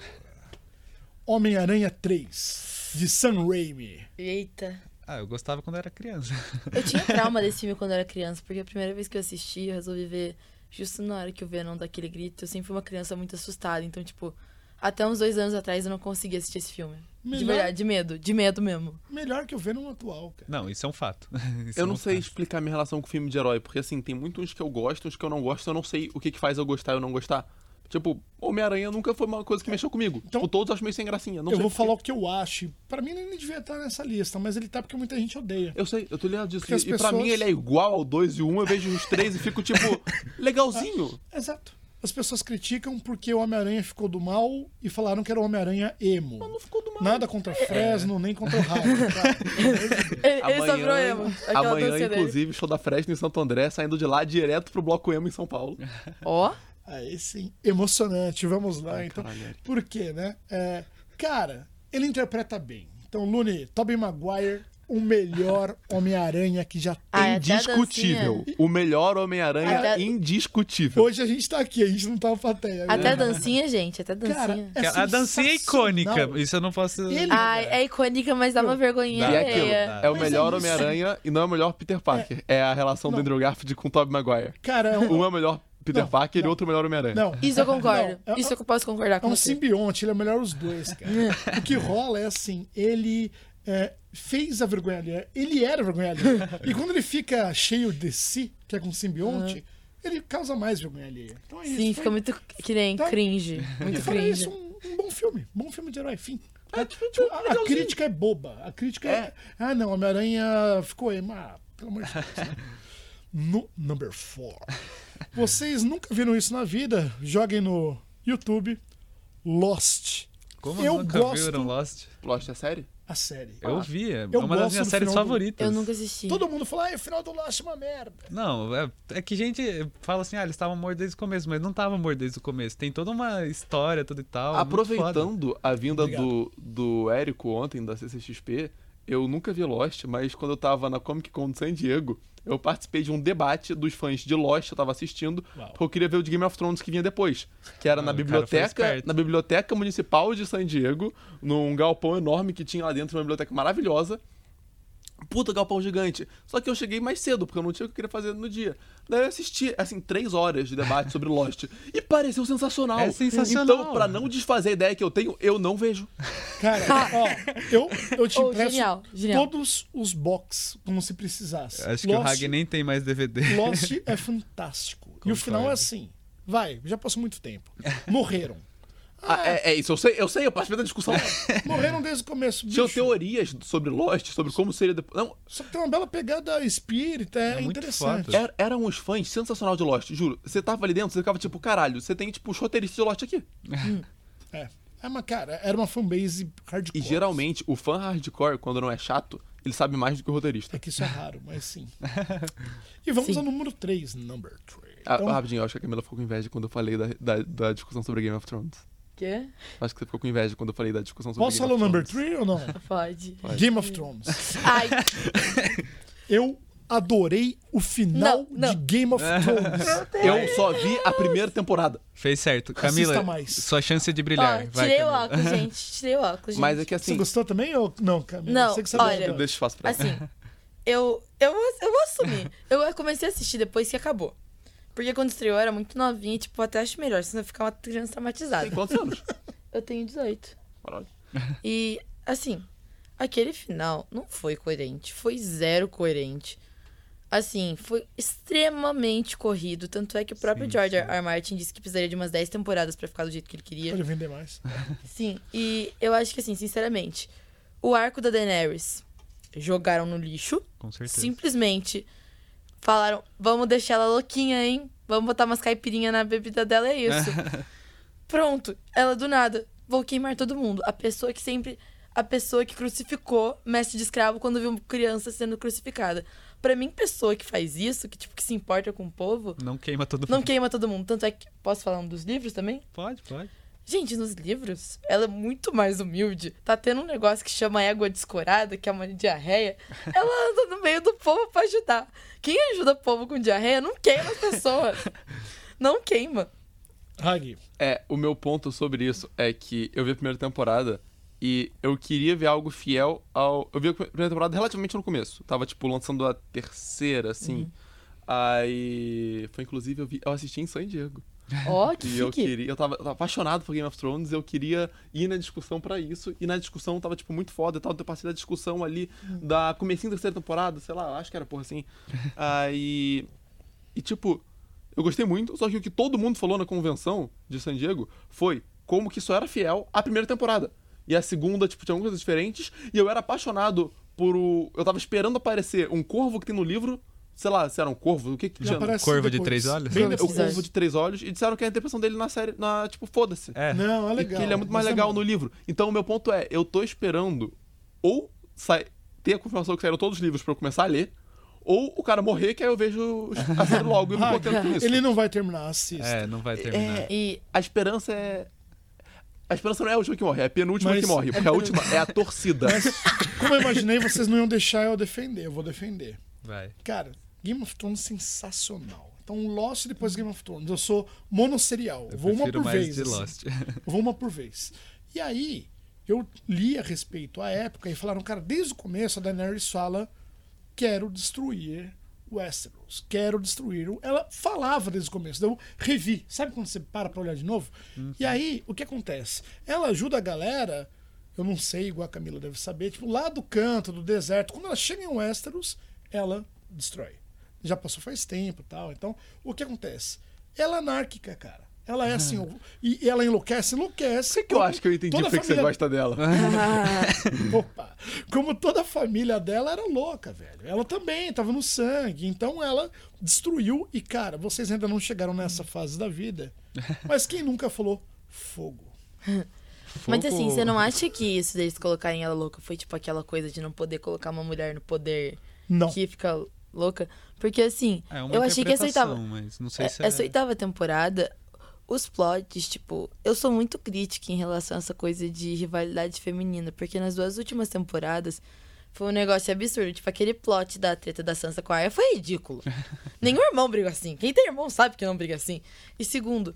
Homem-Aranha 3, de Sam Raimi. Eita. Ah, eu gostava quando era criança. Eu tinha trauma desse filme quando eu era criança, porque a primeira vez que eu assisti, eu resolvi ver justo na hora que o Venom dá aquele grito. Eu sempre fui uma criança muito assustada, então, tipo, até uns dois anos atrás eu não conseguia assistir esse filme. De Melhor- verdade, de medo, de medo mesmo. Melhor que o Venom atual, cara. Não, isso é um fato. Isso Eu é não um sei fato. explicar minha relação com filme de herói, porque assim, tem muitos que eu gosto, uns que eu não gosto, eu não sei o que, que faz eu gostar e eu não gostar. Tipo, Homem-Aranha nunca foi uma coisa que mexeu comigo. Então- tipo, todos acho meio sem gracinha. Não eu sei vou falar o que eu acho. Pra mim, ele nem devia estar nessa lista, mas ele tá porque muita gente odeia. Eu sei, eu tô ligado disso. E, e pra pessoas- mim ele é igual ao 2 e o 1, eu vejo os três e fico tipo, legalzinho. Exato. As pessoas criticam porque o Homem-Aranha ficou do mal e falaram que era o Homem-Aranha emo. Mas não ficou do mal. Nada contra Fresno, nem contra o Hyde, tá? Ele, ele sobrou emo. Amanhã dancinha dele. inclusive, show da Fresno em Santo André, saindo de lá direto pro Bloco Emo em São Paulo. Ó, Aí sim, emocionante. Vamos lá, então. caralho. Por quê, né? É, cara, ele interpreta bem. Então, Looney, Tobey Maguire, o melhor Homem-Aranha que já tem. Ah, é até a Indiscutível. O melhor Homem-Aranha Até- indiscutível. Hoje a gente tá aqui, a gente não tá na plateia. até a né? dancinha, gente, até a Cara, dancinha. é a dancinha é icônica, isso eu não posso. Ele- Ai, é icônica, mas dá uma vergonhinha E é aquilo, alheia. é o Mas melhor é isso. Homem-Aranha e não é o melhor Peter Parker. É, a relação do Não. Andrew Garfield com o Tobey Maguire. Cara, é um, Um é o melhor Peter Não, Parker e não. outro é o melhor Homem-Aranha. não, Isso eu concordo. Não, é- Isso eu posso concordar É com um você. simbionte, ele é melhor os dois, cara. o que rola é assim, ele é, fez a vergonha alheia, ele era a vergonha alheia. e quando ele fica cheio de si, que é com simbionte, ele causa mais vergonha alheia. Então é isso. Sim, foi- fica muito que nem Tá. cringe. Muito E cringe. isso, um, um bom filme. Bom filme de herói, fim. É, tipo, Tipo, a- a, crítica é boba. A crítica é. É. Ah, não, Homem-Aranha ficou emo. Ah, pelo amor de Deus. né? No number 4. Vocês nunca viram isso na vida? Joguem no YouTube Lost. Como eu nunca gosto- viram Lost? Lost é série? A série. Eu vi, é Eu uma das minhas séries final do- favoritas. Eu nunca assisti. Todo mundo fala, ah, o final do Lost é uma merda. Não, é, é que gente fala assim, ah, eles estavam mortos desde o começo, mas não estavam mortos desde o começo. Tem toda uma história, tudo e tal. Aproveitando a vinda Obrigado. do, do Érico ontem, da CCXP, eu nunca vi Lost, mas quando eu tava na Comic Con de San Diego, eu participei de um debate dos fãs de Lost, eu tava assistindo, Uau. porque eu queria ver o de Game of Thrones que vinha depois. Que era Ah, na biblioteca, na biblioteca municipal de San Diego, num galpão enorme que tinha lá dentro, uma biblioteca maravilhosa. Puta galpão gigante. Só que eu cheguei mais cedo, porque eu não tinha o que eu queria fazer no dia. Daí eu assisti, assim, três horas de debate sobre Lost. E pareceu sensacional. É sensacional. Então, pra não desfazer a ideia que eu tenho, eu não vejo. Cara, ó, eu, eu te Oh, empresto genial, genial. todos os box como se precisasse. Acho que o Lost, Hag nem tem mais DVD. Lost é fantástico. E o Concordo. final é assim. Vai, já passou muito tempo. Morreram. Ah, é, é isso, eu sei, eu sei, eu participei da discussão. Morreram desde o começo. Tinham bicho. teorias sobre Lost, sobre como seria depois. Não, Só que tem uma bela pegada espírita, é, É interessante. era, eram uns fãs sensacional de Lost, juro. Você tava ali dentro, você ficava tipo, caralho, você tem tipo os roteiristas de Lost aqui. É. É uma, cara, era uma fanbase hardcore. E geralmente, o fã hardcore, quando não é chato, ele sabe mais do que o roteirista. É que isso é raro, mas sim. E vamos Sim. ao número 3, number 3. Ah, Então, rapidinho, eu acho que a Camila ficou com inveja quando eu falei da, da, da discussão sobre Game of Thrones. Quê? Acho que você ficou com inveja quando eu falei da discussão sobre posso Game falar o number Thrones. 3 ou não? Pode. Game of Thrones. Ai, Eu adorei o final Não, não. de Game of Thrones. Eu só vi a primeira temporada. Fez certo. Camila, mais. sua chance de ó, brilhar. Vai, tirei o Camila. óculos, gente. Tirei o óculos, gente. Mas é que Você assim, gostou também ou não, Camila? Não, sei que você olha, adora. eu espaço pra ela. Assim, eu, eu, eu vou assumir. Eu comecei a assistir depois que acabou. Porque quando estreou eu era muito novinha, tipo, até acho melhor, senão eu ficar uma criança traumatizada. Tem quantos anos? Eu tenho 18. Caralho. E, assim, aquele final não foi coerente. Foi zero coerente. Assim, foi extremamente corrido. Tanto é que o próprio Sim, George sim. R. R. Martin disse que precisaria de umas 10 temporadas pra ficar do jeito que ele queria. Pode vender mais. Sim, e eu acho que, assim, sinceramente, o arco da Daenerys jogaram no lixo. Com certeza. Simplesmente falaram: vamos deixar ela louquinha, hein? Vamos botar umas caipirinhas na bebida dela, é isso. Pronto, ela do nada. Vou queimar todo mundo. A pessoa que sempre. A pessoa que crucificou mestre de escravo quando viu criança sendo crucificada. Pra mim, pessoa que faz isso, que tipo, que se importa com o povo, Não queima todo mundo. não queima todo mundo. Tanto é que. Posso falar um dos livros também? Pode, pode. Gente, nos livros, ela é muito mais humilde. Tá tendo um negócio que chama égua descorada, que é uma diarreia. Ela anda no meio do povo pra ajudar. Quem ajuda o povo com diarreia não queima as pessoas. Não queima. Hag, É, o meu ponto sobre isso é que eu vi a primeira temporada e eu queria ver algo fiel ao. Eu vi a primeira temporada relativamente no começo. Tava, tipo, lançando a terceira, assim. Aí. Foi inclusive, eu, vi, eu assisti em San Diego. Ó, que E eu queria. Eu tava, eu tava apaixonado por Game of Thrones, eu queria ir na discussão pra isso. E na discussão tava, tipo, muito foda e tal. Eu passei da discussão ali da comecinho da terceira temporada, sei lá, acho que era porra assim. Aí. E tipo, eu gostei muito, só que o que todo mundo falou na convenção de San Diego foi como que isso era fiel à primeira temporada. E a segunda, tipo, tinha algumas coisas diferentes. E eu era apaixonado por o. Eu tava esperando aparecer um corvo que tem no livro. Sei lá, se era um corvo, o que que já tinha? Corvo de três olhos? Bem Corvo o. Corvo de Três Olhos e disseram que a interpretação dele na série, na, tipo, foda-se. É. Não, é E legal. que ele é muito mais Mas legal bom. no livro. Então, o meu ponto é, eu tô esperando ou sai, ter a confirmação que saíram todos os livros pra eu começar a ler, ou o cara morrer, que aí eu vejo a série logo e me contento com isso. ele não vai terminar, assista. É, não vai terminar. E A esperança é... A esperança não é a última que morre, é a penúltima Mas- que morre, porque a última é a torcida. Mas, como eu imaginei, vocês não iam deixar eu defender. Eu vou defender. Vai. Cara, Game of Thrones sensacional. Então, Lost e depois Game of Thrones. Eu sou monosserial. Eu vou uma por mais vez. de assim. Lost. Eu vou uma por vez. E aí, eu li a respeito à época e falaram, cara, desde o começo a Daenerys fala: quero destruir Westeros, quero destruir. o-" Ela falava desde o começo, então eu revi. Sabe quando você para pra olhar de novo? E aí, o que acontece? Ela ajuda a galera, eu não sei, igual a Camila deve saber, tipo, lá do canto, do deserto, quando ela chega em Westeros, ela destrói. Já passou faz tempo e tal. Então, o que acontece? Ela é anárquica, cara. Ela é assim, o- e ela enlouquece, enlouquece. que eu acho que eu entendi toda porque que você família- gosta dela. Opa! Como toda a família dela era louca, velho. Ela também tava no sangue. Então ela destruiu. E, cara, vocês ainda não chegaram nessa fase da vida. Mas quem nunca falou fogo? Mas Fogo- assim, você não acha que isso deles colocarem ela louca foi tipo aquela coisa de não poder colocar uma mulher no poder Não. que fica louca? Porque assim, É eu achei que essa oitava, interpretação, mas não sei é- se é... essa oitava temporada, os plots, tipo, eu sou muito crítica em relação a essa coisa de rivalidade feminina, porque nas duas últimas temporadas Foi um negócio absurdo. Tipo, aquele plot da treta da Sansa com a Arya foi ridículo. Nenhum irmão briga assim. Quem tem irmão sabe que não briga assim. E segundo,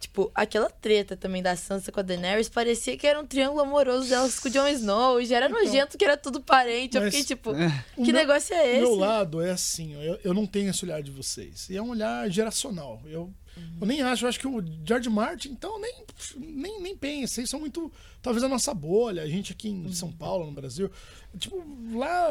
tipo, aquela treta também da Sansa com a Daenerys parecia que era um triângulo amoroso delas com o Jon Snow. E já era Então, nojento que era tudo parente. Eu mas- fiquei tipo, O que meu- negócio é O esse? meu lado é assim, eu, eu não tenho esse olhar de vocês. E é um olhar geracional. Eu, eu nem acho, eu acho que o George Martin, então, nem, nem, nem pensa. Vocês são muito. Talvez a nossa bolha, a gente aqui em São Paulo, no Brasil. Tipo, lá.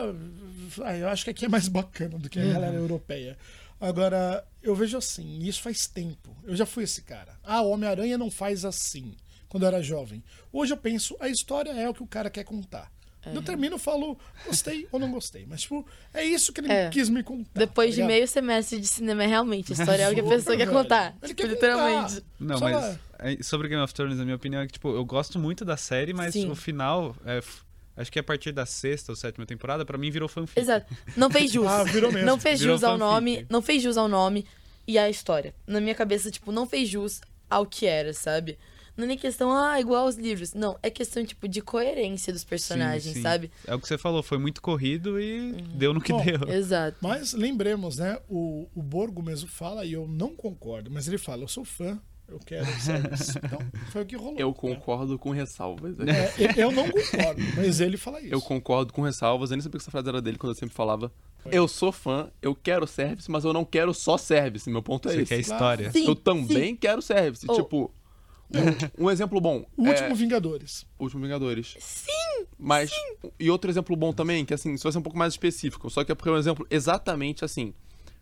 eu acho que aqui é mais bacana do que a galera europeia. Agora, eu vejo assim, e isso faz tempo. Eu já fui esse cara. Ah, o Homem-Aranha não faz assim. Quando eu era jovem. Hoje eu penso, a história é o que o cara quer contar. Quando Eu termino e falo, gostei ou não gostei. Mas, tipo, é isso que ele É. quis me contar. Depois tá de ligado? meio semestre de cinema, é realmente. A história é o que a pessoa quer contar. Ele Tipo, quer literalmente. contar. Não, Só mas lá. é, sobre Game of Thrones, a minha opinião é que, tipo, eu gosto muito da série, mas Sim. o final, é, acho que a partir da sexta ou sétima temporada, pra mim virou fanfic. Exato. Não fez jus. Ah, virou mesmo. Não fez Virou jus ao fanfic. nome. Não fez jus ao nome e à história. Na minha cabeça, tipo, não fez jus ao que era, sabe? Não é nem questão, ah, igual aos livros. Não, é questão, tipo, de coerência dos personagens, Sim, sim. sabe? É o que você falou, foi muito corrido e Uhum. deu no que Bom, deu. Exato. Mas lembremos, né? O, o Borgo mesmo fala, e eu não concordo, mas ele fala: eu sou fã, eu quero service. Então, foi o que rolou. Eu né? concordo com ressalvas. É, eu- não concordo, mas ele fala isso. Eu concordo com ressalvas. Eu nem sabia que essa frase era dele quando eu sempre falava. Eu sou fã, eu quero service, mas eu não quero só service. Meu ponto é Você esse. quer história. Sim, eu também quero service. Oh. Tipo, um, um exemplo bom. O é, último Vingadores. Último Vingadores. Sim! Mas, e outro exemplo bom também, que assim, se vai ser um pouco mais específico, só que é porque é um exemplo exatamente assim.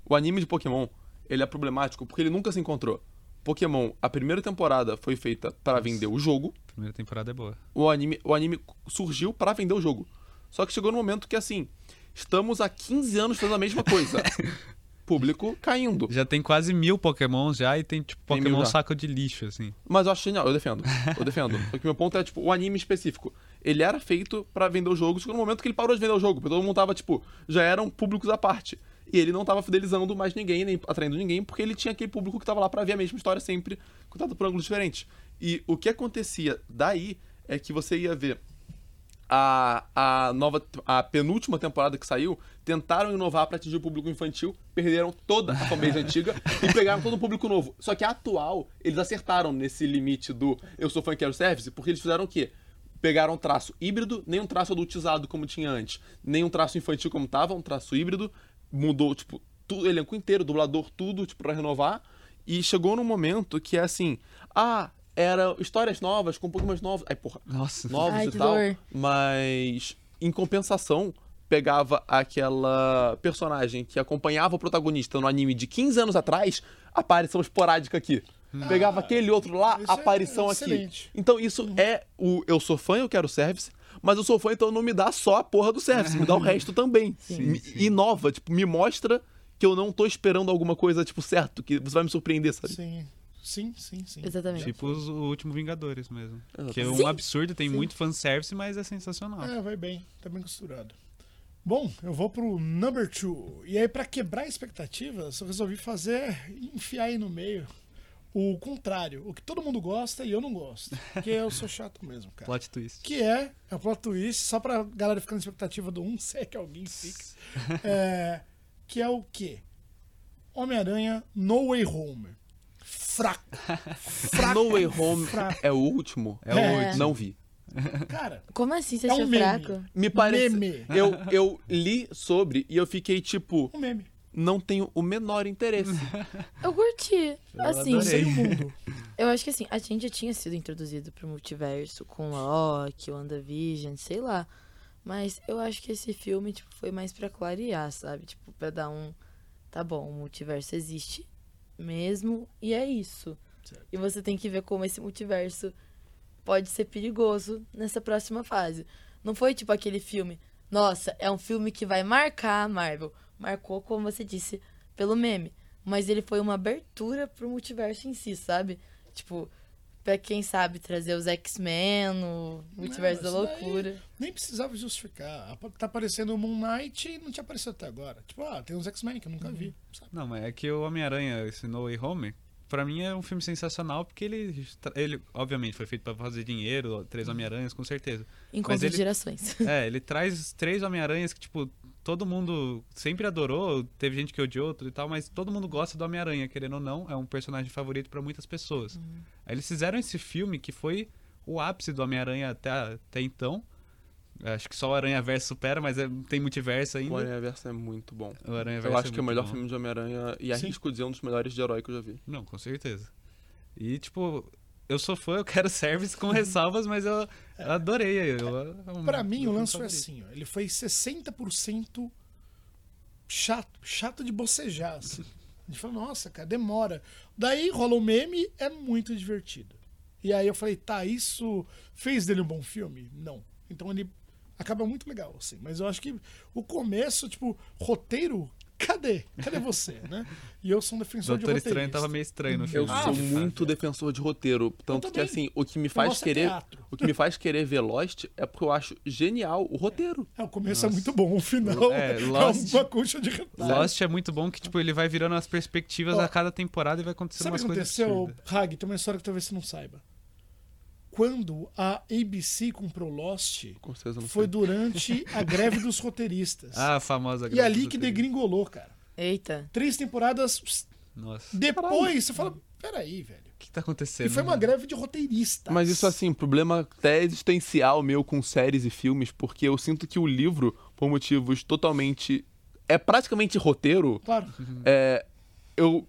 O anime de Pokémon, ele é problemático porque ele nunca se encontrou. Pokémon, a primeira temporada foi feita para vender o jogo, A primeira temporada é boa. o anime, o anime surgiu para vender o jogo. Só que chegou no momento que assim, estamos há 15 anos fazendo a mesma coisa. Público caindo. Já tem quase mil Pokémon já e tem, tipo, Tem Pokémon saco de lixo, assim. Mas eu acho genial, eu defendo. Eu defendo. Porque meu ponto é, tipo, o anime específico. Ele era feito pra vender o jogo, chegou no momento que ele parou de vender o jogo, porque todo mundo tava, tipo, já eram públicos à parte. E ele não tava fidelizando mais ninguém, nem atraindo ninguém, porque ele tinha aquele público que tava lá pra ver a mesma história sempre, contada por ângulos diferentes. E o que acontecia daí é que você ia ver a, a nova a penúltima temporada que saiu tentaram inovar pra atingir o público infantil perderam toda a fanbase antiga e pegaram todo o público novo só que a atual eles acertaram nesse limite do eu sou fã quero service porque eles fizeram o quê pegaram um traço híbrido nem um traço adultizado como tinha antes nem um traço infantil como tava um traço híbrido mudou tipo tudo elenco inteiro dublador tudo tipo para renovar e chegou num momento que é assim ah era histórias novas com Pokémon novos aí porra Nossa. novos Ai, e tal, dor. mas em compensação pegava aquela personagem que acompanhava o protagonista no anime de 15 anos atrás, aparição esporádica aqui. Pegava aquele outro lá, é aparição aqui. excelente. Então isso é o eu sou fã, eu quero service, mas eu sou fã, então não me dá só a porra do service, me dá o resto também. Me- Inova, tipo, me mostra que eu não tô esperando alguma coisa, tipo, certo, que você vai me surpreender, sabe? Sim, sim, sim, sim. Exatamente. Tipo os, o último Vingadores mesmo. Exatamente. Que é um Sim. absurdo, tem muito fanservice, mas é sensacional. É, vai bem, tá bem costurado. Bom, eu vou pro number two. E aí, pra quebrar expectativas, eu resolvi fazer, enfiar aí no meio o contrário, o que todo mundo gosta e eu não gosto. Porque eu sou chato mesmo, cara. Plot twist. Que é, é o plot twist, só pra galera ficar na expectativa do um, se é que alguém fica. É, que é o quê? Homem-Aranha No Way Home. Fraco. Fraco. No Way Home fraco. é o último? É o É. último. Não vi. Cara, Como assim você É um achou meme. fraco? Me parece. Meme. Eu, eu li sobre e eu fiquei tipo, um meme. Não tenho o menor interesse. Eu curti. Assim. Sei o mundo. eu acho que assim, a gente já tinha sido introduzido pro multiverso com Loki, WandaVision, sei lá. Mas eu acho que esse filme, tipo, foi mais pra clarear, sabe? Tipo, pra dar um. Tá bom, o multiverso existe mesmo e é isso. Certo. E você tem que ver como esse multiverso pode ser perigoso nessa próxima fase. Não foi tipo aquele filme, nossa, é um filme que vai marcar a Marvel. Marcou, como você disse, pelo meme. Mas ele foi uma abertura pro multiverso em si, sabe? Tipo, pra quem sabe trazer os X-Men, o multiverso da isso daí- loucura. Nem precisava justificar. Tá aparecendo o Moon Knight e não tinha aparecido até agora. Tipo, ah, tem uns X-Men que eu nunca vi. Sabe? Não, mas é que o Homem-Aranha, esse No Way Home, pra mim é um filme sensacional porque ele, ele obviamente, foi feito pra fazer dinheiro, três Homem-Aranhas, com certeza. Encontro ele- de gerações. É, ele traz três Homem-Aranhas que, tipo, todo mundo sempre adorou, teve gente que odiou tudo e tal, mas todo mundo gosta do Homem-Aranha, querendo ou não, é um personagem favorito pra muitas pessoas. Aí eles fizeram esse filme que foi o ápice do Homem-Aranha até, até então. Acho que só o Aranha Verso supera, mas é- tem multiverso ainda. O Aranha Verso é muito bom. O Aranha Eu Verso acho que é o melhor bom. filme de Homem-Aranha e Sim. arrisco dizer um dos melhores de herói que eu já vi. Não, com certeza. E, tipo, eu sou fã, eu quero service com ressalvas, mas eu, eu adorei. Eu, é um- Pra mim, o lance foi assim, ó. Ele foi 60% chato, chato de bocejar, assim. A gente falou, nossa, cara, demora. Daí rola o meme, é muito divertido. E aí eu falei, tá, isso fez dele um bom filme? Não. Então ele acaba muito legal, assim. Mas eu acho que o começo, tipo, roteiro, cadê? Cadê você, né? E eu sou um defensor de Doutor roteirista. Estranho tava meio estranho no Eu filme. Ah, sou de muito defensor de roteiro. Tanto que, assim, o que me Eu faz é querer. teatro. O que me faz querer ver Lost é porque eu acho genial o roteiro. É, o começo é muito bom, o final É, é, Lost- uma concha de retalho. Lost é muito bom que, tipo, ele vai virando as perspectivas Ó, a cada temporada e vai acontecendo Sabe o umas que coisas aconteceu. Hag? Tem uma história que talvez você não saiba. Quando a ABC comprou Lost, Com certeza não foi sei. durante a greve dos roteiristas. Ah, a famosa e ali que degringolou, cara. Eita. Três temporadas Nossa. depois, você fala, peraí, velho. O que tá acontecendo? E foi uma greve de roteiristas. Mas isso, assim, problema até existencial meu com séries e filmes, porque eu sinto que o livro, por motivos totalmente. É praticamente roteiro. Claro. é, eu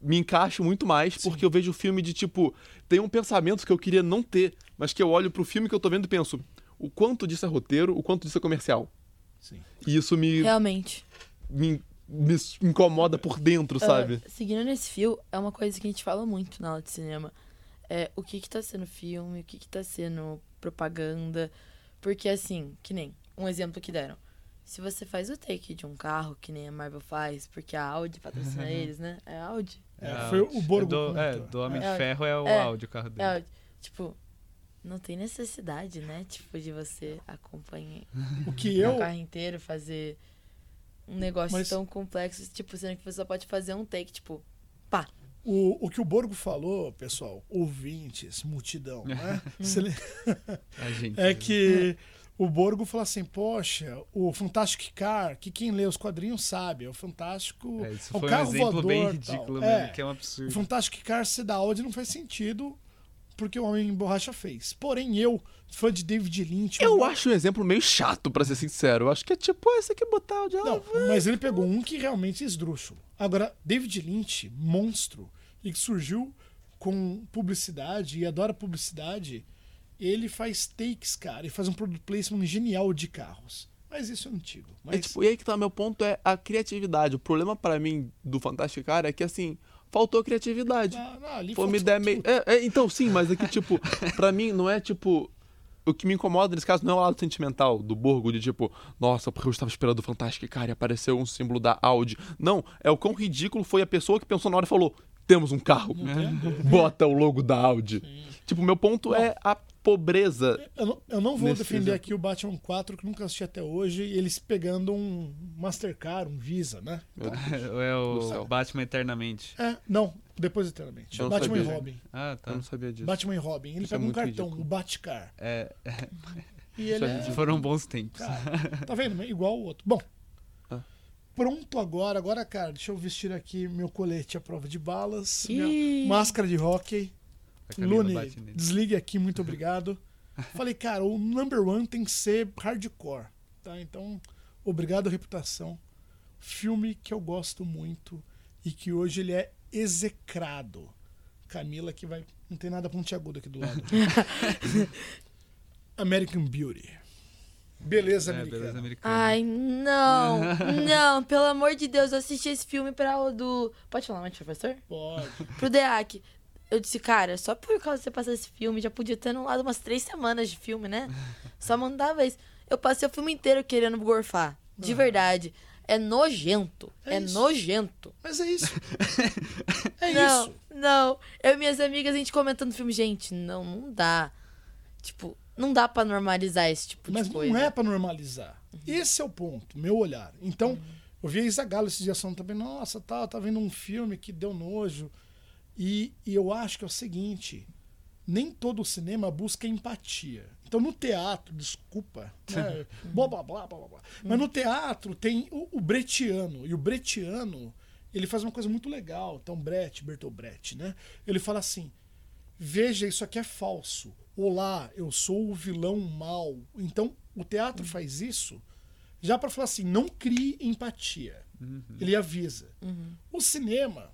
me encaixo muito mais porque eu vejo o filme de tipo. Tem um pensamento que eu queria não ter, mas que eu olho pro filme que eu tô vendo e penso: o quanto disso é roteiro, o quanto disso é comercial. Sim. E isso me, Realmente. me, me incomoda por dentro, sabe? Ah, seguindo nesse fio, é uma coisa que a gente fala muito na aula de cinema. É o que que tá sendo filme, o que que tá sendo propaganda. Porque assim, que nem um exemplo que deram. Se você faz o take de um carro, que nem a Marvel faz, porque a Audi patrocina eles, né? É a Audi? É, Ah, foi o Borgo do, é, do Homem É. de Ferro é o É. áudio, o carro dele. É Audi. Tipo, não tem necessidade, né? Tipo, de você acompanhar O que o eu. carro inteiro, fazer um negócio Mas- tão complexo, tipo, sendo que você só pode fazer um take, tipo, pá. O, o que o Borgo falou, pessoal, ouvintes, multidão, né? Ele- A gente. é que o Borgo falou assim: Poxa, o Fantastic Car, que quem lê os quadrinhos sabe, é o Fantástico. É, isso é o foi um carro exemplo bem voador, tal. ridículo É, mesmo, que é um O absurdo. Fantastic Car ser da Audi não faz sentido porque o Homem em Borracha fez. Porém, eu, fã de David Lynch. Eu acho um exemplo meio chato, pra ser sincero. Eu acho que é tipo, esse aqui botar o de Não, mas ele pegou um que realmente é esdrúxulo. Agora, David Lynch, monstro, e que surgiu com publicidade e adora publicidade, ele faz takes, cara, e faz um product placement genial de carros. Mas isso é antigo. Mas, É, tipo, e aí que tá, meu ponto é a criatividade. O problema pra mim do Fantástico Cara é que, assim, faltou criatividade. ah, não, ali Foi uma ideia meio. É, é, então, sim, mas aqui, tipo, pra mim não é tipo. O que me incomoda nesse caso não é o lado sentimental do Borgo, de tipo, nossa, porque eu estava esperando o Fantástico Cara e apareceu um símbolo da Audi. Não, é o quão ridículo foi a pessoa que pensou na hora e falou: temos um carro, bota o logo da Audi. Tipo, meu ponto é a pobreza. Eu não, eu não vou defender exemplo. aqui o Batman 4, que nunca assisti até hoje, e eles pegando um Mastercard, um Visa, né? Deus. é o Batman Eternamente. É, não, depois eternamente. Eu não Batman e sabia. Robin. Ah, Eu tá. não sabia disso. Batman e Robin. Ele Isso é pega um muito cartão, ridículo. o Batcar. É, E Isso ele é é, foram bons tempos. Cara, tá vendo? Igual o outro. Bom, Ah. pronto agora. Agora, cara, deixa eu vestir aqui meu colete à prova de balas, Ih. minha máscara de hockey. Lune, desligue aqui, muito obrigado. Falei, cara, o number one tem que ser hardcore, tá? Então, obrigado, reputação. Filme que eu gosto muito e que hoje ele é execrado. Camila que vai... Não tem nada pontiagudo aqui do lado. American Beauty. Beleza, É, americana. beleza americana. Ai, não, não, pelo amor de Deus, eu assisti esse filme pra o do. Pode falar mais, professor? Pode. Pro DEAC. Eu disse, cara, só por causa de você passar esse filme, já podia ter anulado umas três semanas de filme, né? Só mandava isso. Eu passei o filme inteiro querendo gorfar. De verdade. É nojento. É É, nojento. Mas é isso. É não, isso. não. Eu e minhas amigas, a gente comentando o filme, gente, não, não dá. Tipo, não dá pra normalizar esse tipo Mas de coisa. não é pra normalizar. Esse é o ponto, meu olhar. Então, eu vi a Isa Galo esses dias falando também, nossa, tá, tá vendo um filme que deu nojo. E, e eu acho que é o seguinte: nem todo cinema busca empatia. Então, no teatro, desculpa, né? blá, blá, blá, blá, blá. mas no teatro tem o, o bretiano. E o bretiano, ele faz uma coisa muito legal. Então, Brecht, Bertolt Brecht, né? Ele fala assim: veja, isso aqui é falso. Olá, eu sou o vilão mal. Então, o teatro faz isso já para falar assim: não crie empatia. Ele avisa. O cinema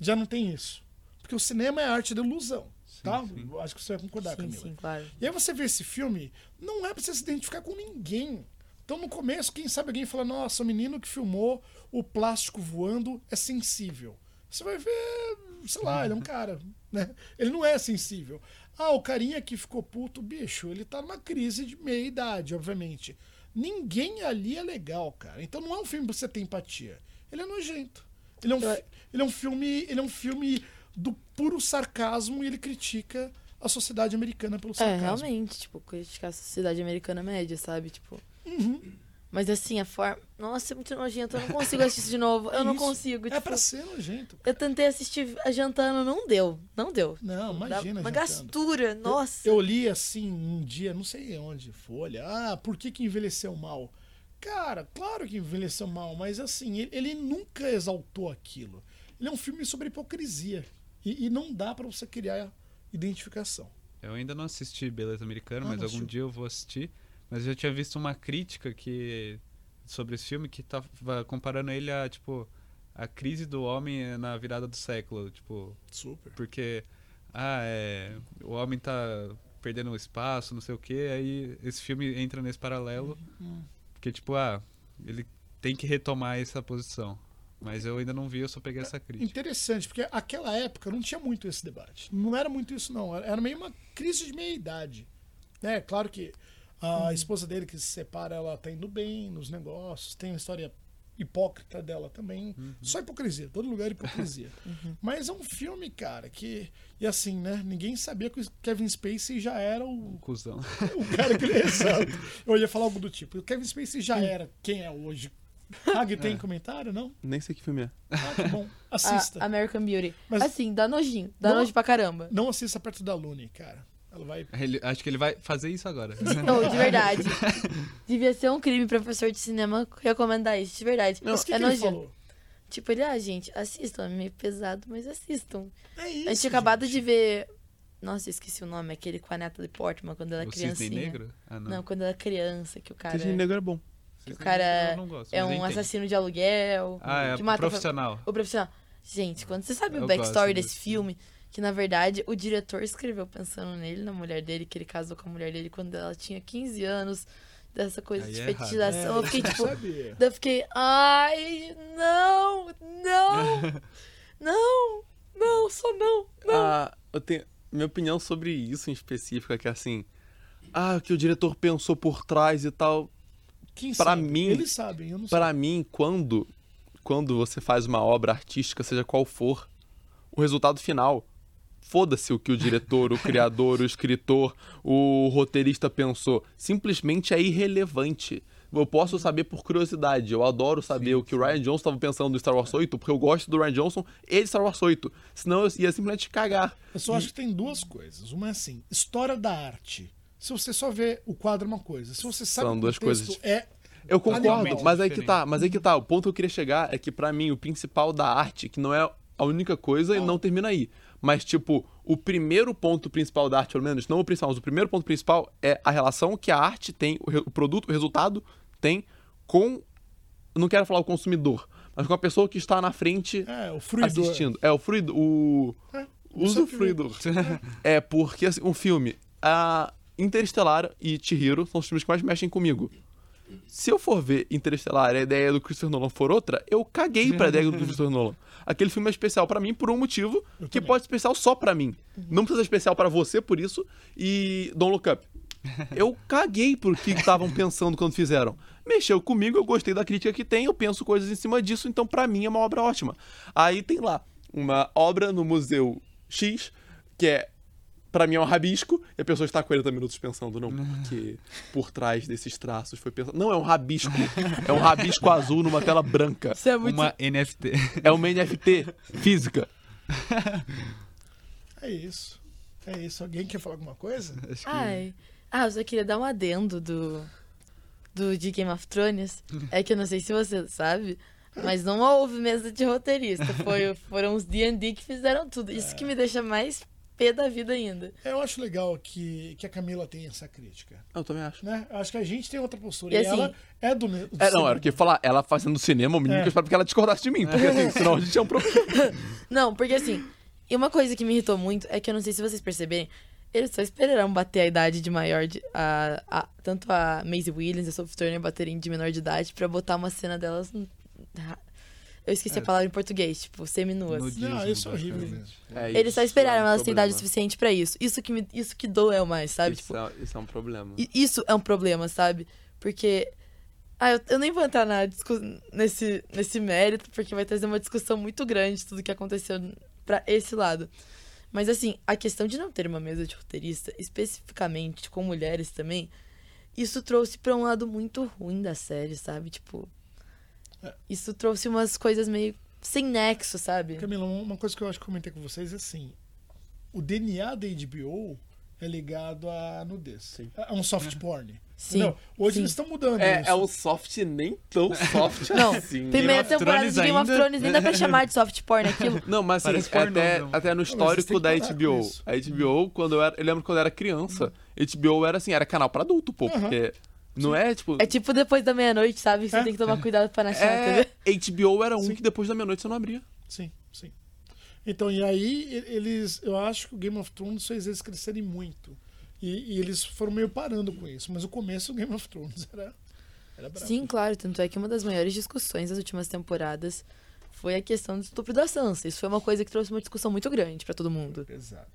já não tem isso. Porque o cinema é a arte da ilusão. tá? sim. Acho que você vai concordar, Sim, Camila. sim, claro. E aí você vê esse filme, não é pra você se identificar com ninguém. Então no começo, quem sabe alguém fala, nossa, o menino que filmou o plástico voando é sensível. Você vai ver, sei lá, ele é um cara, né? Ele não é sensível. Ah, o carinha que ficou puto, bicho, ele tá numa crise de meia idade, obviamente. Ninguém ali é legal, cara. Então não é um filme pra você ter empatia. Ele é nojento. Ele é um, Eu- fi- ele é um filme, ele é um filme do puro sarcasmo e ele critica a sociedade americana pelo É, sarcasmo. realmente, tipo, criticar a sociedade americana média, sabe? Tipo. Uhum. Mas assim, a forma. Nossa, é muito nojento. Eu não consigo assistir isso de novo. Eu É não isso. consigo. É tipo, pra ser nojento. Eu tentei assistir jantando, não deu. Não deu. Não, imagina. Uma jantando. gastura, nossa. Eu, eu li assim um dia, não sei onde, Folha. Ah, por que, que envelheceu mal? Cara, claro que envelheceu mal, mas assim, ele, ele nunca exaltou aquilo. Ele é um filme sobre hipocrisia. E, e não dá pra você criar identificação. Eu ainda não assisti Beleza Americana, Ah, mas algum dia eu vou assistir. Mas eu já tinha visto uma crítica que sobre esse filme que tava comparando ele a, tipo, a crise do homem na virada do século. Tipo, Super. porque, ah, é, o homem tá perdendo o espaço, não sei o que, aí esse filme entra nesse paralelo. Uhum. Porque, tipo, ah, ele tem que retomar essa posição. Mas eu ainda não vi, eu só peguei essa crítica. Interessante, porque aquela época não tinha muito esse debate. Não era muito isso, não. Era meio uma crise de meia-idade. É claro que a esposa dele que se separa, ela tá indo bem nos negócios, tem a história hipócrita dela também. Só hipocrisia, todo lugar é hipocrisia. Mas é um filme, cara, que. E assim, né? Ninguém sabia que o Kevin Spacey já era o, Cusão. o cara que ele é exato. Eu ia falar algo do tipo. O Kevin Spacey já era quem é hoje. Hag tem comentário, não? Nem sei que filme é. Ah, que bom. A- Assista. American Beauty. Mas- Assim, dá nojinho. Dá Não- nojo pra caramba. Não assista perto da Lune, cara. Ela vai. Ele- acho que ele vai fazer isso agora. Não, de verdade. Devia ser um crime, professor de cinema, recomendar isso, de verdade. Mas o que, é que ele falou? Tipo, ele, ah, gente, assistam. É meio pesado, mas assistam. É isso. a gente tinha acabado de ver. Nossa, eu esqueci o nome, aquele com a Natalie Portman, quando ela é o Cisne criancinha. Negro? Ah, não. Não, quando ela é criança, que o cara. Cisne Negro é bom. que o cara não gosto, é mas um entendo. assassino de aluguel. Ah, é que mata profissional. O profissional. Gente, quando você sabe o Eu backstory gosto desse desse filme, que na verdade o diretor escreveu pensando nele, na mulher dele, que ele casou com a mulher dele quando ela tinha 15 anos, dessa coisa Aí de é errado. fetichização. eu fiquei tipo. sabia. Daí eu fiquei, ai, não, não, não, não, só não. Ah, eu tenho. Minha opinião sobre isso em específico é que assim. Ah, o que o diretor pensou por trás e tal. Quem Pra sabe? mim- Eles sabem, eu não sei. Pra mim, quando, quando você faz uma obra artística, seja qual for, o resultado final. Foda-se o que o diretor, o criador, o escritor, o roteirista pensou. Simplesmente é irrelevante. Eu posso saber por curiosidade. Eu adoro saber o que o Ryan Johnson estava pensando do Star Wars 8, porque eu gosto do Ryan Johnson e de Star Wars 8. Senão eu ia simplesmente cagar. Eu só acho que tem duas coisas. Uma é assim, história da arte. Se você só vê o quadro é uma coisa. Se você sabe São o duas contexto, coisas é Eu concordo, mas aí que tá, mas aí que tá. O ponto que eu queria chegar é que pra mim o principal da arte, que não é a única coisa e não termina aí. Mas, tipo, o primeiro ponto principal da arte, pelo menos, não o principal, mas o primeiro ponto principal é a relação que a arte tem, o, produto, o resultado tem com. Não quero falar o consumidor, mas com a pessoa que está na frente É, o fruidor. assistindo. É, o fruidor. O. É, Uso você fruidor. é, porque assim, um filme. A Interestelar e Chihiro são os filmes que mais mexem comigo. Se eu for ver Interestelar e a ideia do Christopher Nolan for outra, eu caguei pra ideia do Christopher Nolan. Aquele filme é especial pra mim por um motivo que pode ser especial só pra mim. Não precisa ser especial pra você por isso e Don't Look Up. Eu caguei pro que estavam pensando quando fizeram. Mexeu comigo, eu gostei da crítica que tem, eu penso coisas em cima disso, então pra mim é uma obra ótima. Aí tem lá uma obra no Museu X, que é Pra mim é um rabisco, e a pessoa está 40 minutos pensando, não, porque por trás desses traços foi pensando. Não, é um rabisco. É um rabisco azul numa tela branca. Isso é muito. Uma NFT. É uma NFT física. É isso. É isso. Alguém quer falar alguma coisa? Acho que Ai. Ah, eu só queria dar um adendo do, do de Game of Thrones. É que eu não sei se você sabe, mas não houve mesa de roteirista. Foi, foram os D&D que fizeram tudo. Isso que me deixa mais pé da vida ainda. Eu acho legal que, que a Camila tem essa crítica. Eu também acho. Né? Eu acho que a gente tem outra postura. E E, assim- ela é do. do É, não, cinema. era o que falar, ela fazendo cinema, o mínimo É. que eu espero que ela discordasse de mim, porque assim, senão a gente é um problema. Não, porque assim, e uma coisa que me irritou muito é que eu não sei se vocês perceberem, eles só esperaram bater a idade de maior de. A, a- tanto a Maisie Williams e a Sophie Turner baterem de menor de idade pra botar uma cena delas. Eu esqueci a palavra em português, tipo, semi-nuas. nudismo, Não, isso é horrível. É, Eles só isso esperaram é um elas terem idade suficiente pra isso. Isso que, me, isso que doeu mais, sabe? Isso, Tipo, é, isso é um problema. isso é um problema, sabe? Porque. Ah, eu, eu nem vou entrar na nesse, nesse mérito, porque vai trazer uma discussão muito grande tudo que aconteceu pra esse lado. Mas assim, a questão de não ter uma mesa de roteirista, especificamente com mulheres também, isso trouxe pra um lado muito ruim da série, sabe? Tipo. É. Isso trouxe umas coisas meio sem nexo, sabe? Camila, uma coisa que eu acho que comentei com vocês é assim: o DNA da HBO é ligado à nudez. Sim. É um soft porn. Sim. Entendeu? Hoje sim. eles estão mudando É, isso. é um soft nem tão soft Não, assim. primeira of temporada de Game of ainda? Thrones nem dá pra chamar de soft porn aquilo. Não, mas assim, até, não. até no histórico da HBO. A HBO, quando eu era. Eu lembro quando eu era criança, HBO era assim, era canal pra adulto, pô. Aham. Porque não é tipo. É tipo depois da meia-noite, sabe? Que você É. tem que tomar cuidado pra não achar É, TV. HBO era um Sim. que depois da meia-noite você não abria. Sim, sim. Então, e aí eles. Eu acho que o Game of Thrones fez eles crescerem muito. E, e eles foram meio parando com isso. Mas o começo do Game of Thrones era. Era brabo. Sim, claro. Tanto é que uma das maiores discussões das últimas temporadas foi a questão do estupro da Sansa. Isso foi uma coisa que trouxe uma discussão muito grande pra todo mundo. Pesado.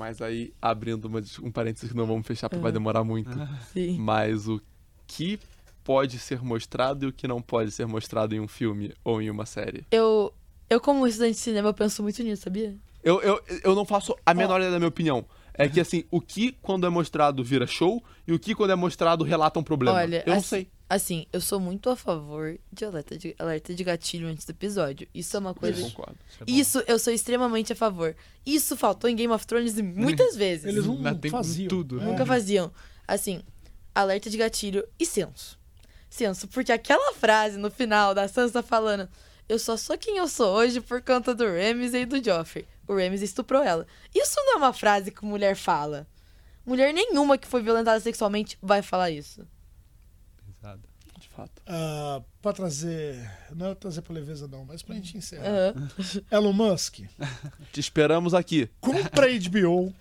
Mas aí, abrindo uma um parênteses que não vamos fechar porque vai Uhum. demorar muito. Sim. Mas o que pode ser mostrado e o que não pode ser mostrado em um filme ou em uma série. Eu, eu como estudante de cinema, eu penso muito nisso, sabia? Eu, eu, eu não faço a menor ideia da minha opinião. É que assim, o que quando é mostrado vira show e o que quando é mostrado relata um problema. Olha, eu não assim, sei. Assim, eu sou muito a favor de alerta de, alerta de gatilho antes do episódio. Isso é uma Eu coisa... concordo. Isso é. Isso eu sou extremamente a favor. Isso faltou em Game of Thrones muitas vezes. Eles não tem faziam. tudo. É. Nunca faziam. Assim, alerta de gatilho e senso. Senso, porque aquela frase no final da Sansa falando eu só sou quem eu sou hoje por conta do Ramsay e do Joffrey. O Ramsay estuprou ela. Isso não é uma frase que mulher fala. Mulher nenhuma que foi violentada sexualmente vai falar isso. Pesado. De fato. Ah, pra trazer. Não é trazer pra leveza, não, mas pra gente encerrar. Aham. Elon Musk, Te esperamos aqui. compra a HBO,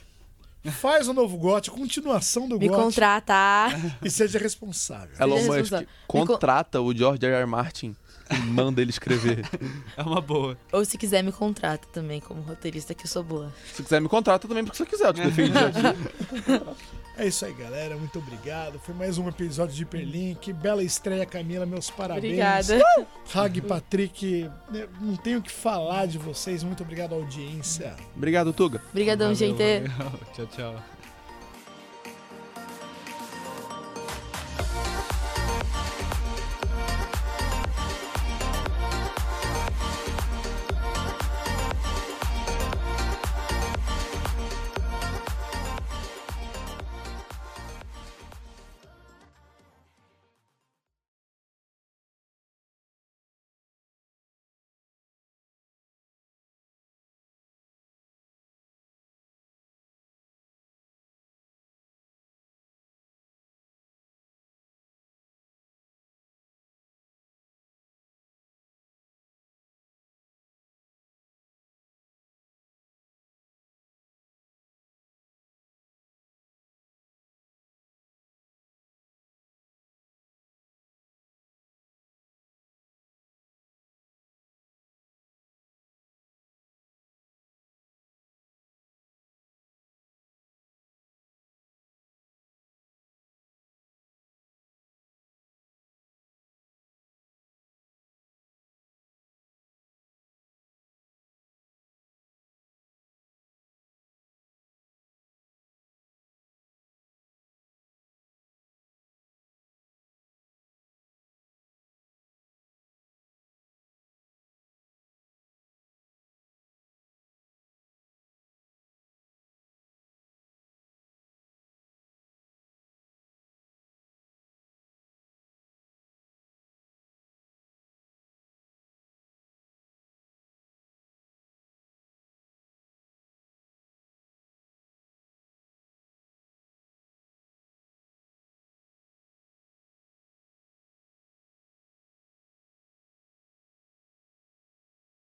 faz o novo GOT, continuação do Me GOT contrata. e seja responsável. Elon Musk. Me contrata o George R. R. Martin e manda ele escrever. É uma boa. Ou se quiser, me contrata também como roteirista, que eu sou boa. Se quiser me contrata também porque você quiser, eu te defendi aqui. É isso aí, galera. Muito obrigado. Foi mais um episódio de Hiperlink. Bela estreia, Camila. Meus parabéns. Obrigada. Hag Patrick, né, não tenho o que falar de vocês. Muito obrigado à audiência. Obrigado, Tuga. Obrigadão, Valeu, gente. valeu. Tchau, tchau.